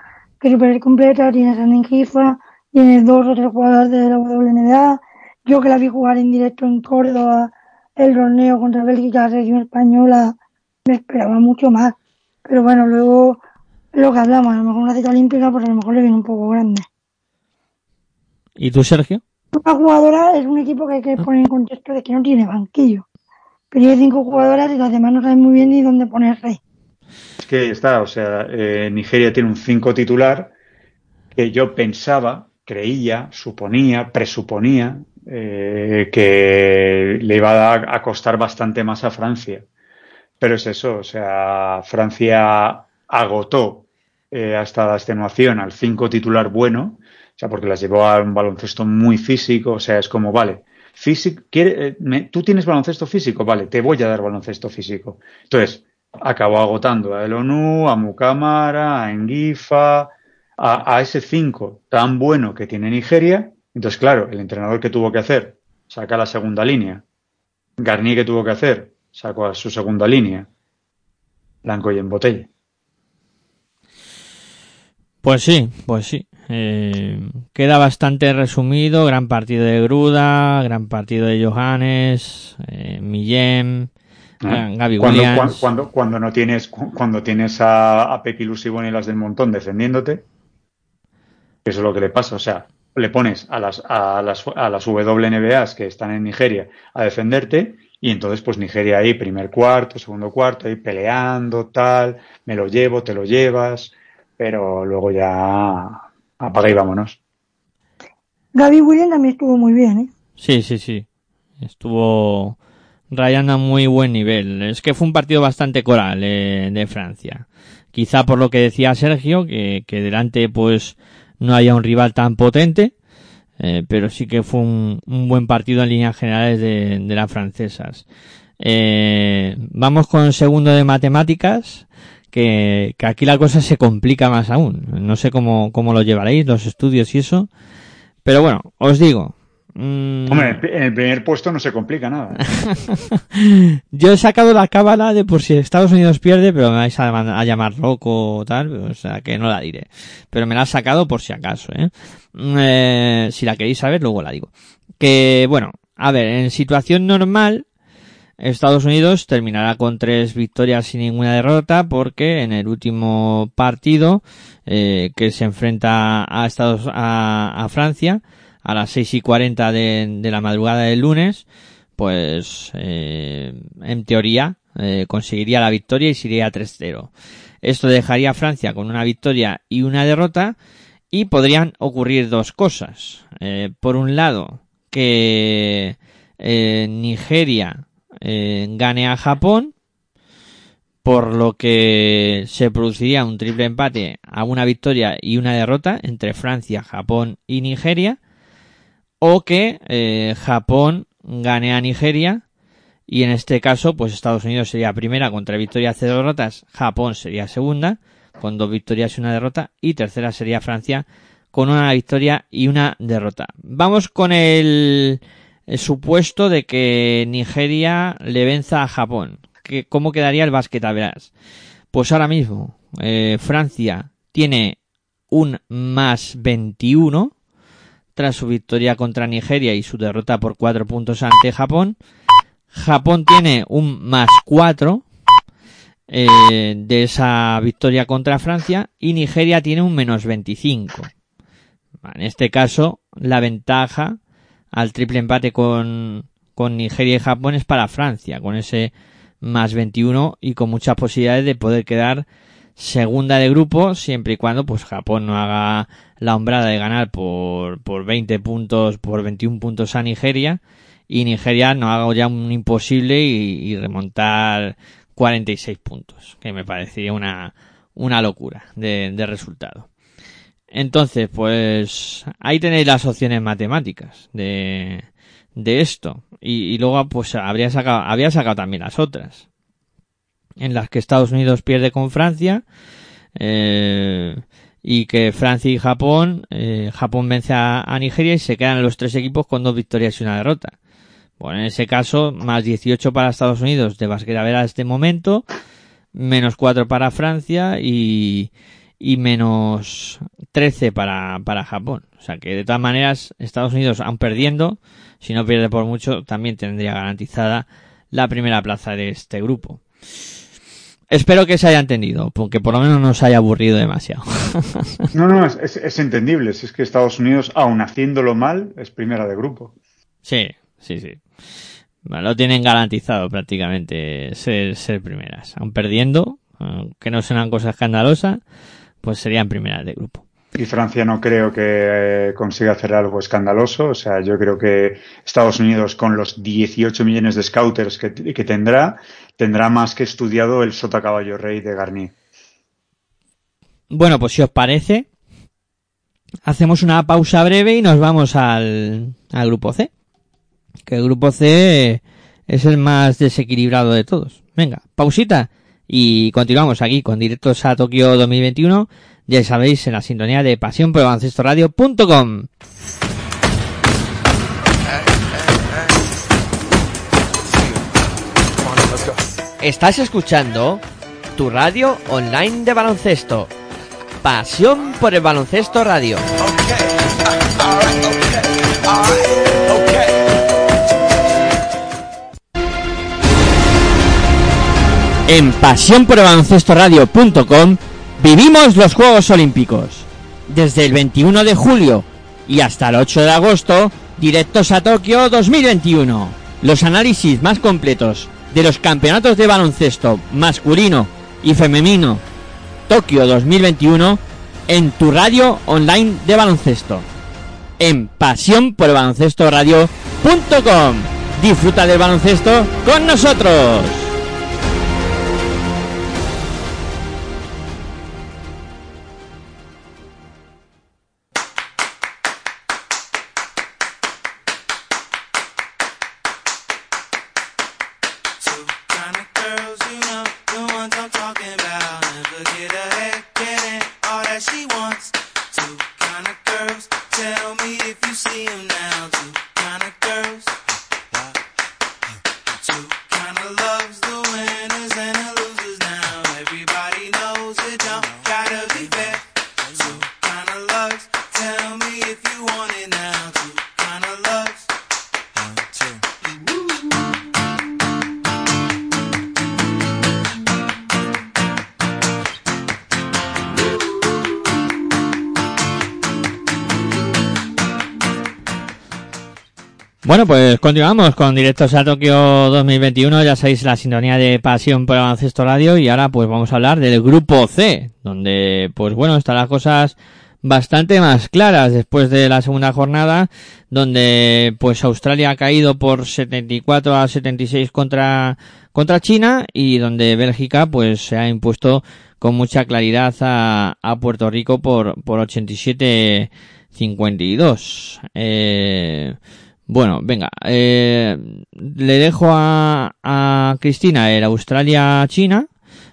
que es súper completa, tienes a Nengifa, tienes dos o tres jugadoras de la WNBA. Yo que la vi jugar en directo en Córdoba, el torneo contra Bélgica, la selección española, me esperaba mucho más. Pero bueno, luego lo que hablamos, a lo mejor una cita olímpica, pues a lo mejor le viene un poco grande. ¿Y tú, Sergio? Una jugadora es un equipo que hay que poner en contexto de que no tiene banquillo. Pero tiene cinco jugadoras y las demás no saben muy bien ni dónde ponerse. Es que está, o sea, eh, Nigeria tiene un 5 titular que yo pensaba, creía, suponía, presuponía eh, que le iba a, a costar bastante más a Francia. Pero es eso, o sea, Francia agotó eh, hasta la extenuación al 5 titular bueno, o sea, porque las llevó a un baloncesto muy físico, o sea, es como, vale, físico, quiere, eh, me- tú tienes baloncesto físico, vale, te voy a dar baloncesto físico. Entonces, acabó agotando a El ONU, a Mukamara, a Engifa, a, a ese 5 tan bueno que tiene Nigeria. Entonces, claro, el entrenador que tuvo que hacer, saca la segunda línea. Garnier que tuvo que hacer, sacó a su segunda línea. Blanco y en botella. Pues sí, pues sí. Eh, queda bastante resumido. Gran partido de Gruda, gran partido de Johannes, eh, Millem, ¿no? Gaby cuando, Williams. cuando, cuando no tienes, cu- cuando tienes a, a Lusibón y las del montón defendiéndote, eso es lo que le pasa. O sea, le pones a las, a las, a las WNBAs que están en Nigeria a defenderte y entonces pues Nigeria ahí, primer cuarto, segundo cuarto, ahí peleando, tal, me lo llevo, te lo llevas, pero luego ya apaga y vámonos. Gaby Williams también estuvo muy bien, ¿eh? Sí, sí, sí. Estuvo rayando a muy buen nivel. Es que fue un partido bastante coral eh, de Francia. Quizá por lo que decía Sergio, que, que delante pues no haya un rival tan potente, eh, pero sí que fue un, un buen partido en líneas generales de, de las francesas. Eh, vamos con el segundo de matemáticas, que, que aquí la cosa se complica más aún. No sé cómo, cómo lo llevaréis, los estudios y eso. Pero bueno, os digo. mm, Hombre, en el primer puesto no se complica nada. yo he sacado la cábala de por si Estados Unidos pierde, pero me vais a llamar loco o tal, o sea que no la diré. Pero me la he sacado por si acaso, ¿eh? Mm, eh, si la queréis saber, luego la digo. Que, bueno, a ver, en situación normal, Estados Unidos terminará con tres victorias sin ninguna derrota porque en el último partido eh, que se enfrenta a Estados a, a Francia a las 6 y 40 de, de la madrugada del lunes pues eh, en teoría eh, conseguiría la victoria y se iría 3-0. Esto dejaría a Francia con una victoria y una derrota y podrían ocurrir dos cosas. Eh, por un lado, que eh, Nigeria eh, gane a Japón, por lo que se produciría un triple empate a una victoria y una derrota entre Francia, Japón y Nigeria, o que eh, Japón gane a Nigeria y en este caso pues Estados Unidos sería primera con tres victorias y derrotas, Japón sería segunda con dos victorias y una derrota y tercera sería Francia con una victoria y una derrota. Vamos con el, el supuesto de que Nigeria le venza a Japón. ¿Qué- ¿Cómo quedaría el básquet? Verás. Pues ahora mismo eh, Francia tiene un más 21 tras su victoria contra Nigeria y su derrota por cuatro puntos ante Japón. Japón tiene un más 4 eh, de esa victoria contra Francia y Nigeria tiene un menos 25. En este caso, la ventaja al triple empate con, con Nigeria y Japón es para Francia, con ese más 21 y con muchas posibilidades de poder quedar segunda de grupo siempre y cuando pues Japón no haga la hombrada de ganar por, por 20 puntos, por 21 puntos a Nigeria y Nigeria no haga ya un imposible y, y remontar 46 puntos, que me parecería una, una locura de, de resultado. Entonces, pues ahí tenéis las opciones matemáticas de, de esto. Y, y luego, pues habría sacado, había sacado también las otras. en las que Estados Unidos pierde con Francia eh, y que Francia y Japón, eh, Japón vence a, Nigeria y se quedan los tres equipos con dos victorias y una derrota. Bueno, en ese caso, más 18 para Estados Unidos de basquera a este momento, menos 4 para Francia y, y menos 13 para, para Japón. O sea que de todas maneras, Estados Unidos, aun perdiendo, si no pierde por mucho, también tendría garantizada la primera plaza de este grupo. Espero que se haya entendido, porque por lo menos no se haya aburrido demasiado. No, no, es, es, entendible. Si es que Estados Unidos, aun haciéndolo mal, es primera de grupo. Sí, sí, sí. Bueno, lo tienen garantizado prácticamente ser, ser primeras. Aun perdiendo, aunque no sea una cosa escandalosa, pues serían primeras de grupo. Y Francia no creo que eh, consiga hacer algo escandaloso. O sea, yo creo que Estados Unidos, con los 18 millones de scouters que, que tendrá, tendrá más que estudiado el sota caballo rey de Garnier. Bueno, pues si os parece, hacemos una pausa breve y nos vamos al, al grupo C. Que el grupo C es el más desequilibrado de todos. Venga, pausita y continuamos aquí con directos a Tokio 2021 ya sabéis, en la sintonía de pasión por. Estás escuchando tu radio online de baloncesto. Pasión por el baloncesto radio. Baloncesto radio.com Vivimos los Juegos Olímpicos. Desde el 21 de julio y hasta el 8 de agosto, directos a Tokio 2021. Los análisis más completos de los campeonatos de baloncesto masculino y femenino Tokio 2021 en tu radio online de baloncesto. En pasión. Disfruta del baloncesto con nosotros. Bueno, pues continuamos con Directos a Tokio 2021. Ya sabéis la sintonía de Pasión por Baloncesto Radio y ahora pues vamos a hablar del grupo C, donde pues bueno, están las cosas bastante más claras después de la segunda jornada, donde pues Australia ha caído por 74 a 76 contra, contra China y donde Bélgica pues se ha impuesto con mucha claridad a, a Puerto Rico por, por 87 52. Eh, bueno, venga, eh, le dejo a, a Cristina el Australia-China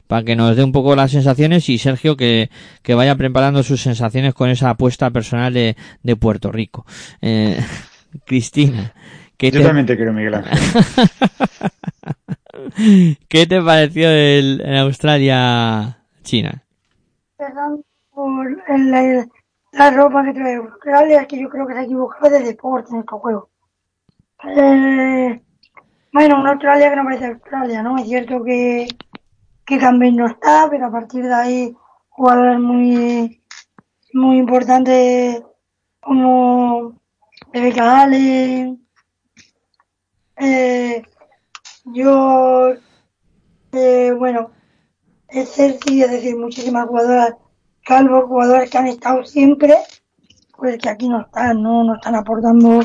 para que nos dé un poco las sensaciones y Sergio que, que vaya preparando sus sensaciones con esa apuesta personal de, de Puerto Rico. Eh, Cristina. ¿qué Yo te... también te quiero, Miguel Ángel. ¿Qué te pareció el, el Australia-China? Perdón por la, la ropa que trae Australia, que yo creo que se ha equivocado de deporte en estos juegos. Eh, bueno, una Australia que no parece Australia, ¿no? Es cierto que, que no está, pero a partir de ahí jugadores muy, muy importantes como Rebecca Allen, eh, yo, eh, bueno, es sí, es decir, muchísimas jugadoras, calvos, jugadores que han estado siempre, pues que aquí no están, no, no están aportando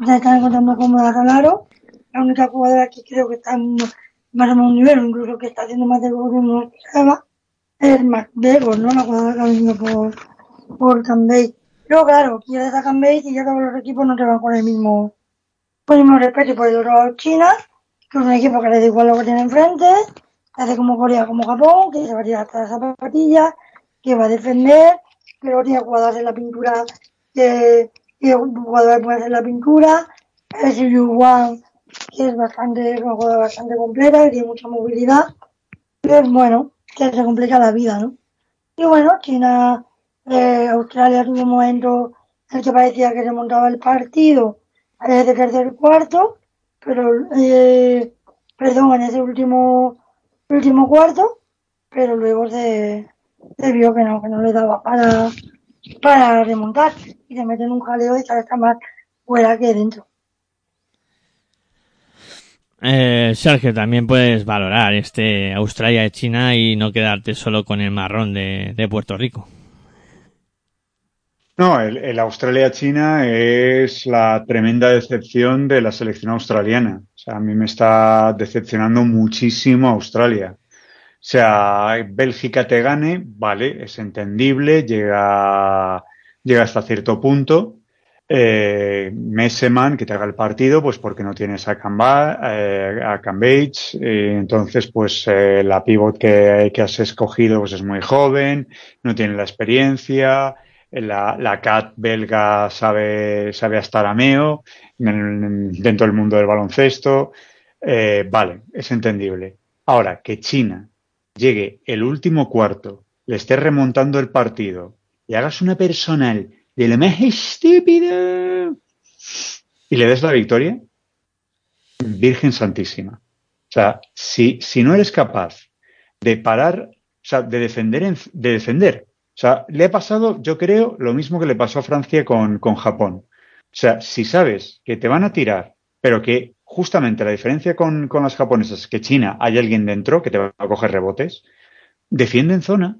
ya están encontrando cómoda Calaro. La única jugadora que creo que está más o menos un nivel, incluso que está haciendo más de gol que uno esperaba, es McDevon, ¿no? La jugadora que ha venido por, por Cambay. Pero claro, quieres a Cambay y ya todos los equipos no te van con el mismo, con el mismo respeto. Por el otro lado, China, que es un equipo que le da igual lo que tiene enfrente, hace como Corea, como Japón, que se va a tirar hasta las zapatillas, que va a defender, que no tiene jugadores en la pintura, que, que jugadores puede hacer la pintura, es Yuan, que es bastante, una jugadora bastante completa, que tiene mucha movilidad, es bueno, que se complica la vida, ¿no? Y bueno, China, eh, Australia tuvo un momento en el que parecía que se montaba el partido eh, de tercer cuarto, pero, eh, perdón, en ese último, último cuarto, pero luego se, se vio que no, que no le daba para, para remontar y se meten un jaleo y está más fuera que dentro. Eh, Sergio, también puedes valorar este Australia de China y no quedarte solo con el marrón de, de Puerto Rico. No, el, el Australia-China es la tremenda decepción de la selección australiana. O sea, a mí me está decepcionando muchísimo Australia. Sea, Bélgica te gane, vale, es entendible, llega, llega hasta cierto punto. Eh, Messeman, que te haga el partido, pues porque no tienes a, Camba, eh, a Cambage, eh, entonces pues eh, la pivot que, que has escogido pues es muy joven, no tiene la experiencia, la, la cat belga sabe, sabe hasta arameo dentro del mundo del baloncesto. Eh, vale, es entendible. Ahora, que China llegue el último cuarto, le esté remontando el partido y hagas una personal de lo más estúpido y le des la victoria, Virgen Santísima. O sea, si, si no eres capaz de parar, o sea, de defender, en, de defender. O sea, le ha pasado, yo creo, lo mismo que le pasó a Francia con, con Japón. O sea, si sabes que te van a tirar, pero que justamente la diferencia con, con las japonesas es que China hay alguien dentro que te va a coger rebotes, defiende en zona.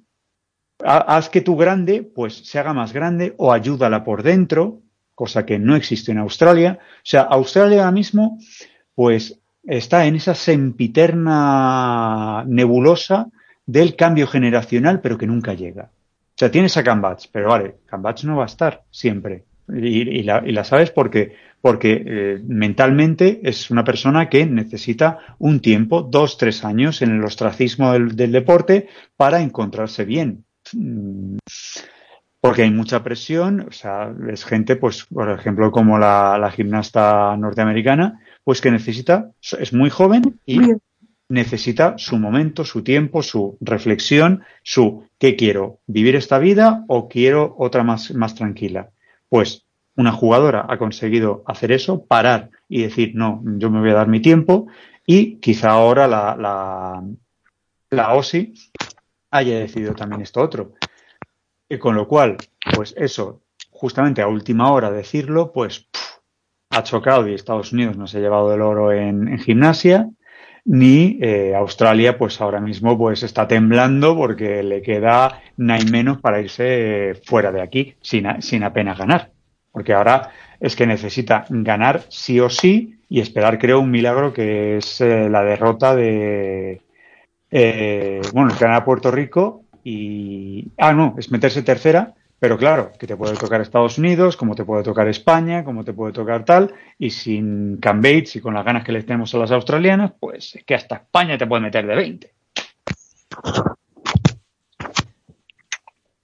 Haz que tu grande, pues, se haga más grande o ayúdala por dentro, cosa que no existe en Australia. O sea, Australia ahora mismo, pues, está en esa sempiterna nebulosa del cambio generacional, pero que nunca llega. O sea, tienes a Cambach, pero vale, Cambach no va a estar siempre. Y, la, sabes porque, porque eh, mentalmente es una persona que necesita un tiempo, dos, tres años en el ostracismo del, del deporte para encontrarse bien. Porque hay mucha presión, o sea, es gente, pues, por ejemplo, como la, la gimnasta norteamericana, pues que necesita, es muy joven y necesita su momento, su tiempo, su reflexión, su ¿qué quiero? ¿Vivir esta vida o quiero otra más, más tranquila? Pues una jugadora ha conseguido hacer eso, parar y decir, no, yo me voy a dar mi tiempo y quizá ahora la, la, la OSI haya decidido también esto otro. Y con lo cual, pues eso, justamente a última hora decirlo, pues ha chocado y Estados Unidos no se ha llevado el oro en, en gimnasia ni eh, Australia pues ahora mismo pues está temblando porque le queda nada menos para irse fuera de aquí sin, sin apenas ganar porque ahora es que necesita ganar sí o sí y esperar creo un milagro que es eh, la derrota de eh, bueno ganar a Puerto Rico y ah no es meterse tercera pero claro, que te puede tocar Estados Unidos, como te puede tocar España, como te puede tocar tal, y sin Cambage y con las ganas que les tenemos a las australianas, pues es que hasta España te puede meter de 20.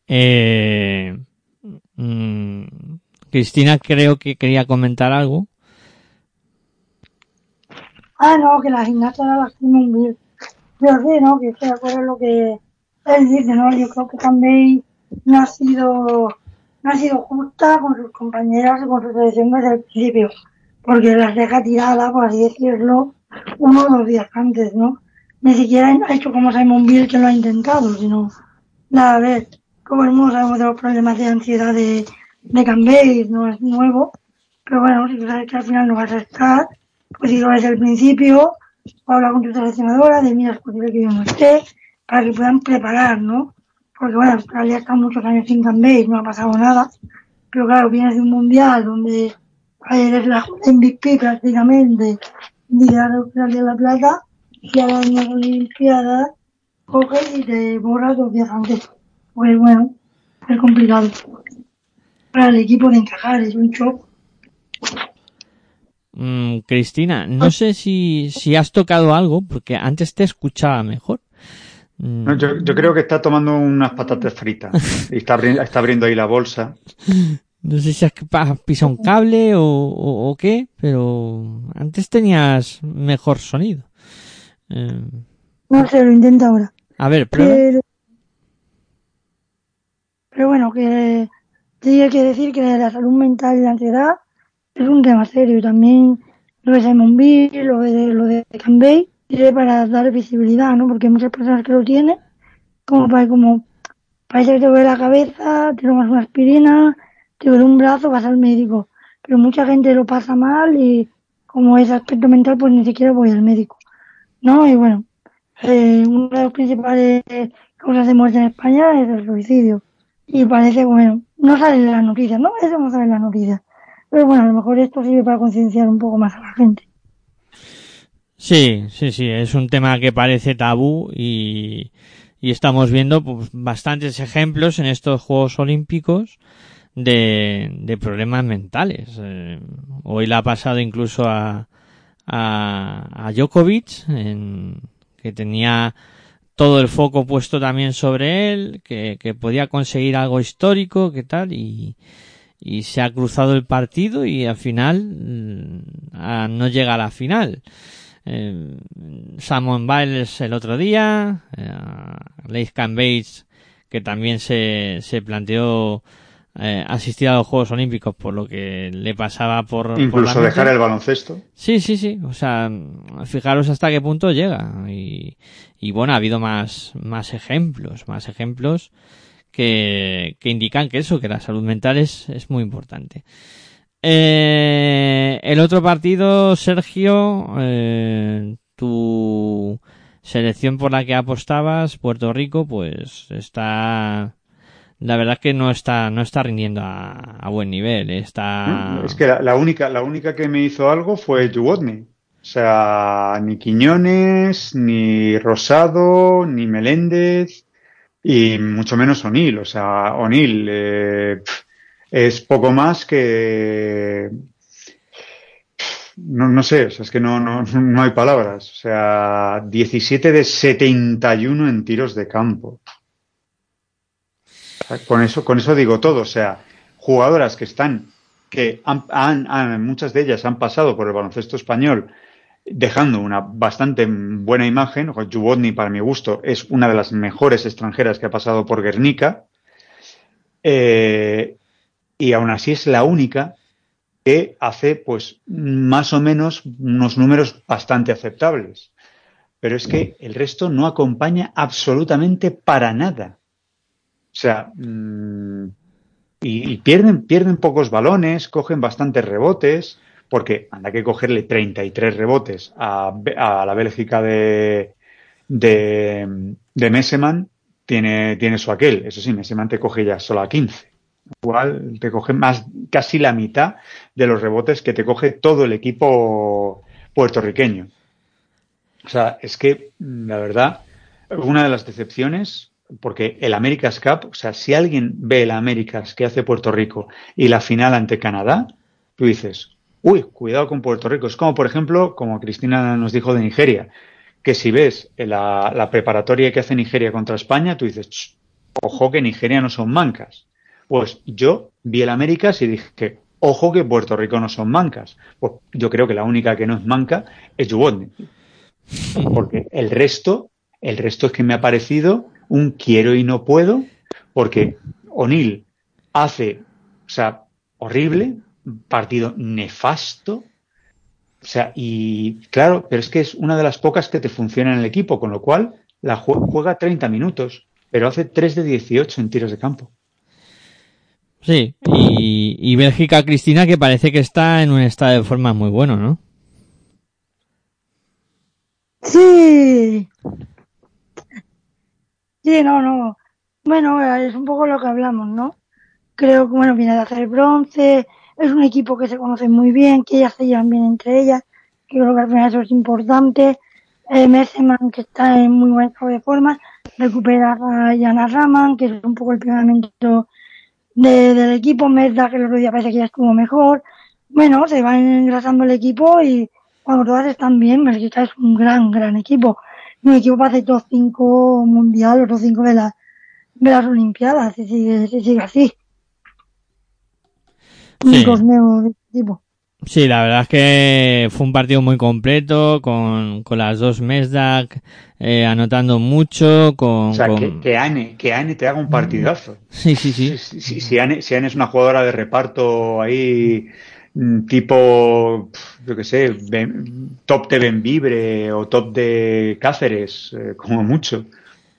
Eh, mmm, Cristina creo que quería comentar algo. Ah, no, que la gimnasta la lastima un bien. Yo sé, ¿no? Que estoy de acuerdo en lo que él dice, ¿no? Yo creo que Cambage no ha sido no ha sido justa con sus compañeras y con su selección desde el principio, porque las deja tiradas, por así decirlo, uno o dos días antes, ¿no? Ni siquiera ha hecho como Simon Bill que lo ha intentado, sino, nada, a ver, como mundo sabemos de los problemas de ansiedad de, de Cambage, no es nuevo, pero bueno, si tú sabes que al final no vas a estar, pues si lo ves al principio, habla con tu seleccionadora, de mira, es posible que yo no esté, para que puedan preparar, ¿no? porque bueno, Australia está muchos años sin Cambage, no ha pasado nada, pero claro, vienes de un mundial donde eres la MVP prácticamente de la Australia de la Plata, y ahora en las Olimpiadas coges y te borras dos días antes. Pues bueno, es complicado. Para el equipo de encajar, es un shock. Mm, Cristina, no sé si, si has tocado algo, porque antes te escuchaba mejor. Mm, No, yo, yo creo que está tomando unas patatas fritas y está, abri- está abriendo ahí la bolsa. No sé si has pisado un cable o, o, o qué, pero antes tenías mejor sonido. Eh, No sé, lo intento ahora. a ver, prueba. Pero, pero bueno, que sí que decir que la salud mental y la ansiedad es un tema serio. También lo de Simon Bill, lo de, lo de Campbell, sirve para dar visibilidad, ¿no? Porque hay muchas personas que lo tienen, como para como parece que te duele la cabeza, te tomas una aspirina, te duele un brazo, vas al médico. Pero mucha gente lo pasa mal y como es aspecto mental, pues ni siquiera voy al médico. ¿No? Y bueno, eh, una de las principales causas de muerte en España es el suicidio. Y parece, bueno, no sale en las noticias, ¿no? Eso no sale en las noticias. Pero bueno, a lo mejor esto sirve para concienciar un poco más a la gente. Sí, sí, sí, es un tema que parece tabú y, y estamos viendo pues, bastantes ejemplos en estos Juegos Olímpicos de, de problemas mentales. Eh, hoy le ha pasado incluso a, a, a Djokovic, que tenía todo el foco puesto también sobre él, que, que podía conseguir algo histórico, que tal, y, y se ha cruzado el partido y al final mm, ah, no llega a la final. Eh, Biles el otro día, eh, Bates que también se, se planteó eh, asistir a los Juegos Olímpicos por lo que le pasaba por por la Incluso mente. dejar el baloncesto. Sí, sí, sí. O sea, fijaros hasta qué punto llega. Y, y bueno, ha habido más, más ejemplos, más ejemplos que, que indican que eso, que la salud mental es, es muy importante. Eh, el otro partido, Sergio, eh, tu selección por la que apostabas, Puerto Rico, pues está, la verdad que no está, no está rindiendo a, a buen nivel. Está, Es que la, única, la única que me hizo algo fue Juwotny. O sea, ni Quiñones, ni Rosado, ni Meléndez, y mucho menos O'Neill. O sea, O'Neill eh, es poco más que... No, no sé, o sea, es que no, no, no hay palabras. O sea, 17 de 71 en tiros de campo. Con eso, digo todo. O sea, jugadoras que están, que han- muchas de ellas han pasado por el baloncesto español dejando una bastante buena imagen. Jubotny, para mi gusto, es una de las mejores extranjeras que ha pasado por Guernica. Eh, y aún así es la única que hace, pues, más o menos unos números bastante aceptables. Pero es que el resto no acompaña absolutamente para nada. O sea, mm, y, pierden, pierden pocos balones, cogen bastantes rebotes, porque anda que cogerle 33 rebotes a, a la Bélgica de, de, de Messeman tiene, tiene su aquel. Eso sí, Messeman te coge ya solo a 15. Igual te coge más, casi la mitad de los rebotes que te coge todo el equipo puertorriqueño. O sea, es que, mm, la verdad, una de las decepciones, porque el America's Cup, o sea, si alguien ve el America's que hace Puerto Rico y la final ante Canadá, tú dices, uy, cuidado con Puerto Rico. Es como, por ejemplo, como Cristina nos dijo de Nigeria, que si ves la, preparatoria que hace Nigeria contra España, tú dices, "Ch, ojo que Nigeria no son mancas. Pues yo vi el Américas y dije, ojo que Puerto Rico no son mancas. Pues yo creo que la única que no es manca es Jubotny. Porque el resto, el resto es que me ha parecido un quiero y no puedo, porque O'Neill hace, o sea, horrible, un partido nefasto, o sea, y claro, pero es que es una de las pocas que te funciona en el equipo, con lo cual la jue- juega 30 minutos, pero hace 3 de 18 en tiros de campo. Sí, y, y Bélgica, Cristina, que parece que está en un estado de forma muy bueno, ¿no? Sí. Sí, no, no. Bueno, es un poco lo que hablamos, ¿no? Creo que, bueno, viene de hacer bronce, es un equipo que se conoce muy bien, que ellas se llevan bien entre ellas, que creo que al final eso es importante. Eh, Messeman, que está en muy buen estado de forma, recupera a Yana Raman, que es un poco el primer elemento de- del equipo, Merda, que el otro día parece que ya estuvo mejor, bueno, se va engrasando el equipo y cuando todas están bien, Bélgica es un gran, gran equipo. Un equipo para hacer top 5 mundial o top 5 de, la, de las Olimpiadas, si sigue, si sigue así. Un Sí. torneo de este tipo. Sí, la verdad es que fue un partido muy completo, con, con las dos Mesdak eh, anotando mucho, con... O sea, con- que, que Ane, que Ane te haga un partidazo. Sí, sí, sí. Si, si, si Ane, si Ane es una jugadora de reparto ahí, mm, tipo, pf, yo qué sé, top de Benvibre o top de Cáceres, eh, como mucho,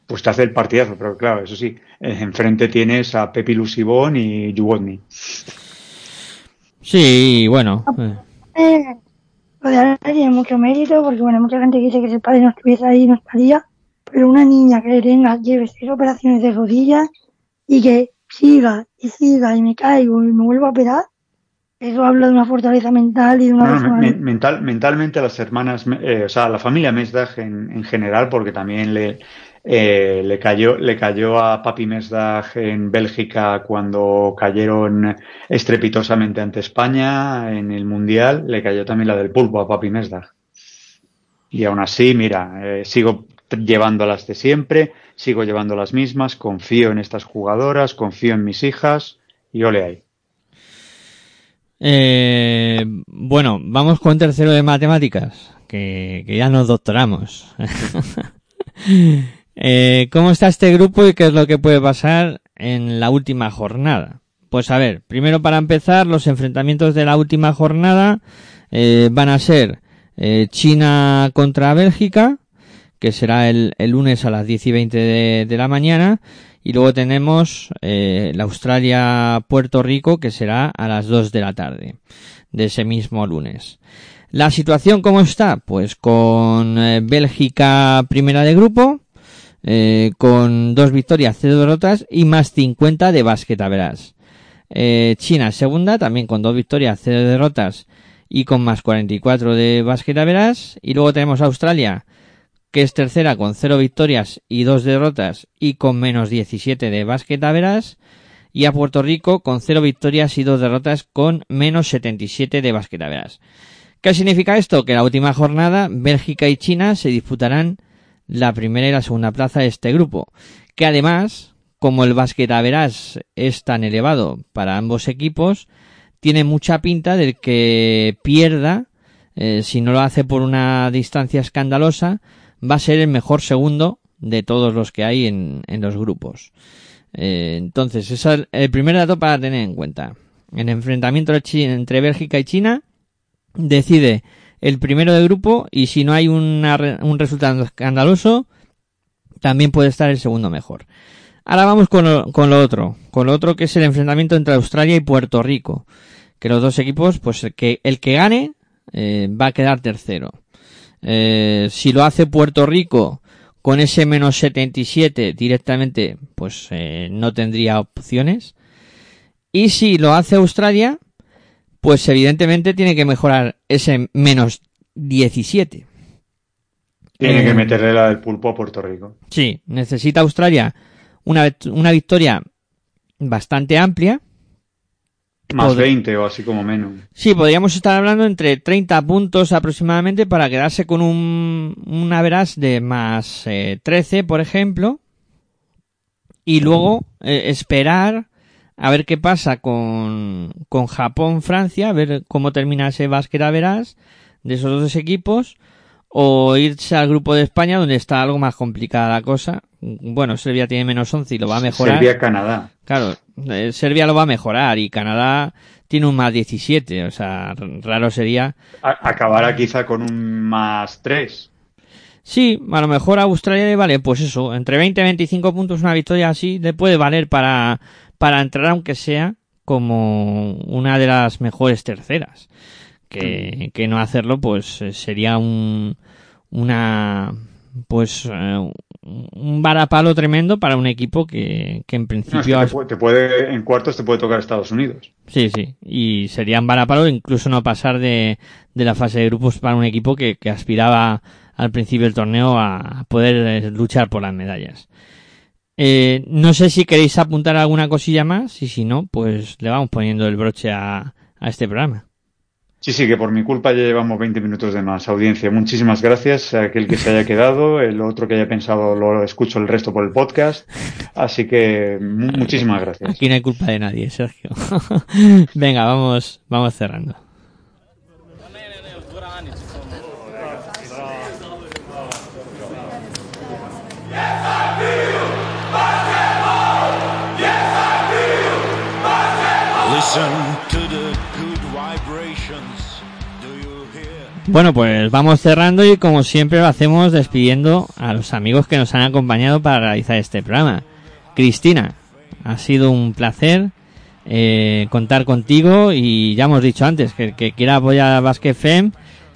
pues te hace el partidazo. Pero claro, eso sí, eh, enfrente tienes a Pepi Lusibón y Juwodny. Sí, bueno. eh, Eh, lo de Ana tiene mucho mérito porque, bueno, mucha gente dice que si el padre no estuviese ahí no estaría, pero una niña que le tenga, lleve seis operaciones de rodillas y que siga y siga y me caigo y me vuelvo a operar, eso habla de una fortaleza mental y de una No, me- mental, mentalmente las hermanas, eh, o sea, la familia Mesdag en, en general, porque también le, eh, le cayó, le cayó a Papi Mesdag en Bélgica cuando cayeron estrepitosamente ante España en el Mundial, le cayó también la del pulpo a Papi Mesdag. Y aún así, mira, eh, sigo t- llevando las de siempre, sigo llevando las mismas, confío en estas jugadoras, confío en mis hijas y ole ahí. Eh, bueno, vamos con tercero de matemáticas, que, ya nos doctoramos. Eh, ¿Cómo está este grupo y qué es lo que puede pasar en la última jornada? Pues a ver, primero para empezar, los enfrentamientos de la última jornada eh, van a ser eh, China contra Bélgica, que será el, lunes a las 10 y 20 de, de la mañana, y luego tenemos eh, la Australia-Puerto Rico, que será a las 2 de la tarde de ese mismo lunes. La situación cómo está? Pues con eh, Bélgica primera de grupo, eh, con dos victorias, cero derrotas y más 50 de básquet verás. Eh, China segunda, también con dos victorias, cero derrotas y con más 44 de básquet verás. Y luego tenemos Australia, que es tercera con cero victorias y dos derrotas y con menos 17 de básquet. Y a Puerto Rico con cero victorias y dos derrotas con menos 77 de básquet. ¿Qué significa esto? Que la última jornada Bélgica y China se disputarán la primera y la segunda plaza de este grupo. Que además, como el básquet es tan elevado para ambos equipos, tiene mucha pinta del que pierda, eh, si no lo hace por una distancia escandalosa, va a ser el mejor segundo de todos los que hay en, los grupos. Eh, entonces, ese es el primer dato para tener en cuenta. El enfrentamiento entre Bélgica y China decide el primero de grupo y si no hay una, un resultado escandaloso, también puede estar el segundo mejor. Ahora vamos con lo, con lo otro, con lo otro que es el enfrentamiento entre Australia y Puerto Rico, que los dos equipos, pues el que, el que gane eh, va a quedar tercero. Eh, si lo hace Puerto Rico con ese menos 77 directamente, pues eh, no tendría opciones. Y si lo hace Australia, pues evidentemente tiene que mejorar ese menos 17. Tiene Eh, que meterle la del pulpo a Puerto Rico. Sí, necesita Australia una, una victoria bastante amplia. Más Pod- 20 o así como menos. Sí, podríamos estar hablando entre 30 puntos aproximadamente para quedarse con un, un average de más eh, 13, por ejemplo. Y luego eh, esperar a ver qué pasa con, con Japón-Francia, a ver cómo termina ese básquet a verás de esos dos equipos. O irse al grupo de España donde está algo más complicada la cosa. Bueno, Serbia tiene menos 11 y lo va a mejorar. Serbia-Canadá. Claro, eh, Serbia lo va a mejorar y Canadá tiene un más 17, o sea, raro sería. A- Acabará quizá con un más 3. Sí, a lo mejor a Australia le vale, pues eso, entre 20 y 25 puntos una victoria así le puede valer para, para entrar aunque sea como una de las mejores terceras. Que, que no hacerlo pues eh, sería un, una, pues eh, un varapalo tremendo para un equipo que, que en No, es principio que te, pu- te puede, en cuartos te puede tocar Estados Unidos. Sí, sí. Y serían varapalo incluso no pasar de, de la fase de grupos para un equipo que, que aspiraba al principio del torneo a poder eh, luchar por las medallas. Eh, no sé si queréis apuntar alguna cosilla más y si no, pues le vamos poniendo el broche a, a este programa. Sí, sí, que por mi culpa ya llevamos 20 minutos de más audiencia. Muchísimas gracias a aquel que se haya quedado, el otro que haya pensado lo escucho el resto por el podcast. Así que muchísimas gracias. Aquí no hay culpa de nadie, Sergio. Venga, vamos, vamos cerrando. Bueno, pues vamos cerrando y como siempre lo hacemos despidiendo a los amigos que nos han acompañado para realizar este programa. Cristina, ha sido un placer eh, contar contigo y ya hemos dicho antes que el que quiera apoyar a Basque Fem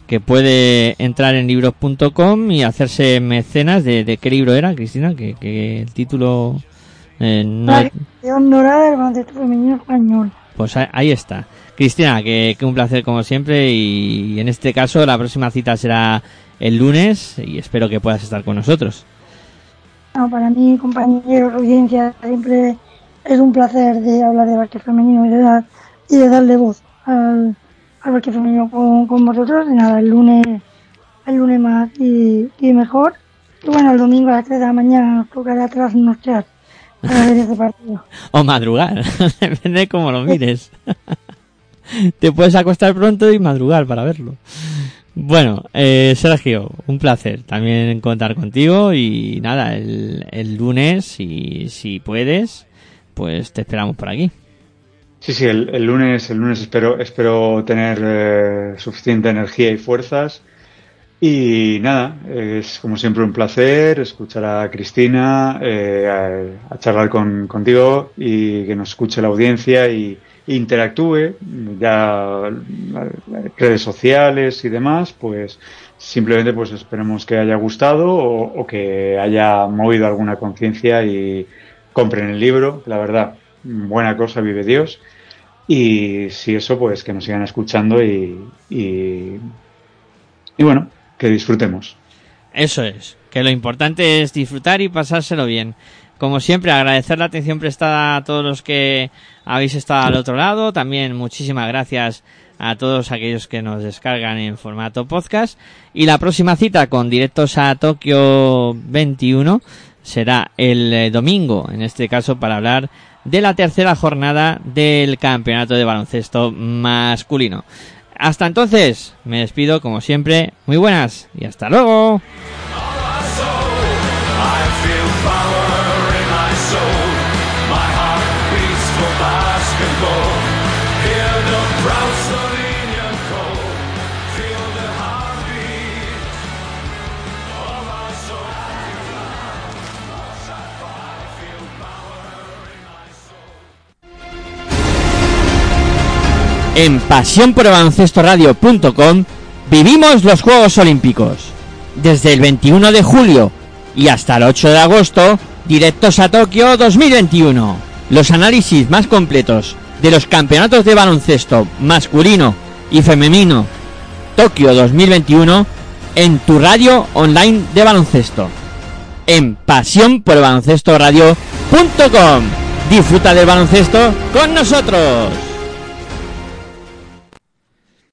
que puede entrar en libros.com y hacerse mecenas de, qué libro era, Cristina, que, el título eh, no... del femenino español. Pues ahí está. Cristina, que, un placer como siempre y en este caso la próxima cita será el lunes y espero que puedas estar con nosotros. para mí, compañeros, audiencia, siempre es un placer de hablar de básquet femenino y de, dar, y de darle voz al, al femenino con, vosotros. Y nada, el lunes, el lunes más y, mejor. Y bueno, el domingo a las 3 de la mañana nos tocará trasnochar para ver ese partido. o madrugar, depende de cómo lo mires. te puedes acostar pronto y madrugar para verlo. Bueno, eh, Sergio, un placer también contar contigo y nada, el, el lunes, si, si puedes, pues te esperamos por aquí. Sí, sí, el, lunes, el lunes espero, espero tener eh, suficiente energía y fuerzas. Y nada, es como siempre un placer escuchar a Cristina, eh, a, charlar con, contigo y que nos escuche la audiencia y, interactúe, ya redes sociales y demás, pues simplemente pues esperemos que haya gustado o, que haya movido alguna conciencia y compren el libro, la verdad, buena cosa vive Dios. Y si eso, pues que nos sigan escuchando y, y, y bueno, que disfrutemos. Eso es, que lo importante es disfrutar y pasárselo bien. Como siempre, agradecer la atención prestada a todos los que habéis estado al otro lado. También muchísimas gracias a todos aquellos que nos descargan en formato podcast. Y la próxima cita con directos a Tokio 21 será el eh, domingo, en este caso para hablar de la tercera jornada del campeonato de baloncesto masculino. Hasta entonces, me despido como siempre. Muy buenas y hasta luego. En pasionporbaloncestoradio.com vivimos los Juegos Olímpicos. Desde el 21 de julio y hasta el 8 de agosto, directos a Tokio 2021. Los análisis más completos de los campeonatos de baloncesto masculino y femenino Tokio 2021 en tu radio online de baloncesto. En pasionporbaloncestoradio.com. Disfruta del baloncesto con nosotros.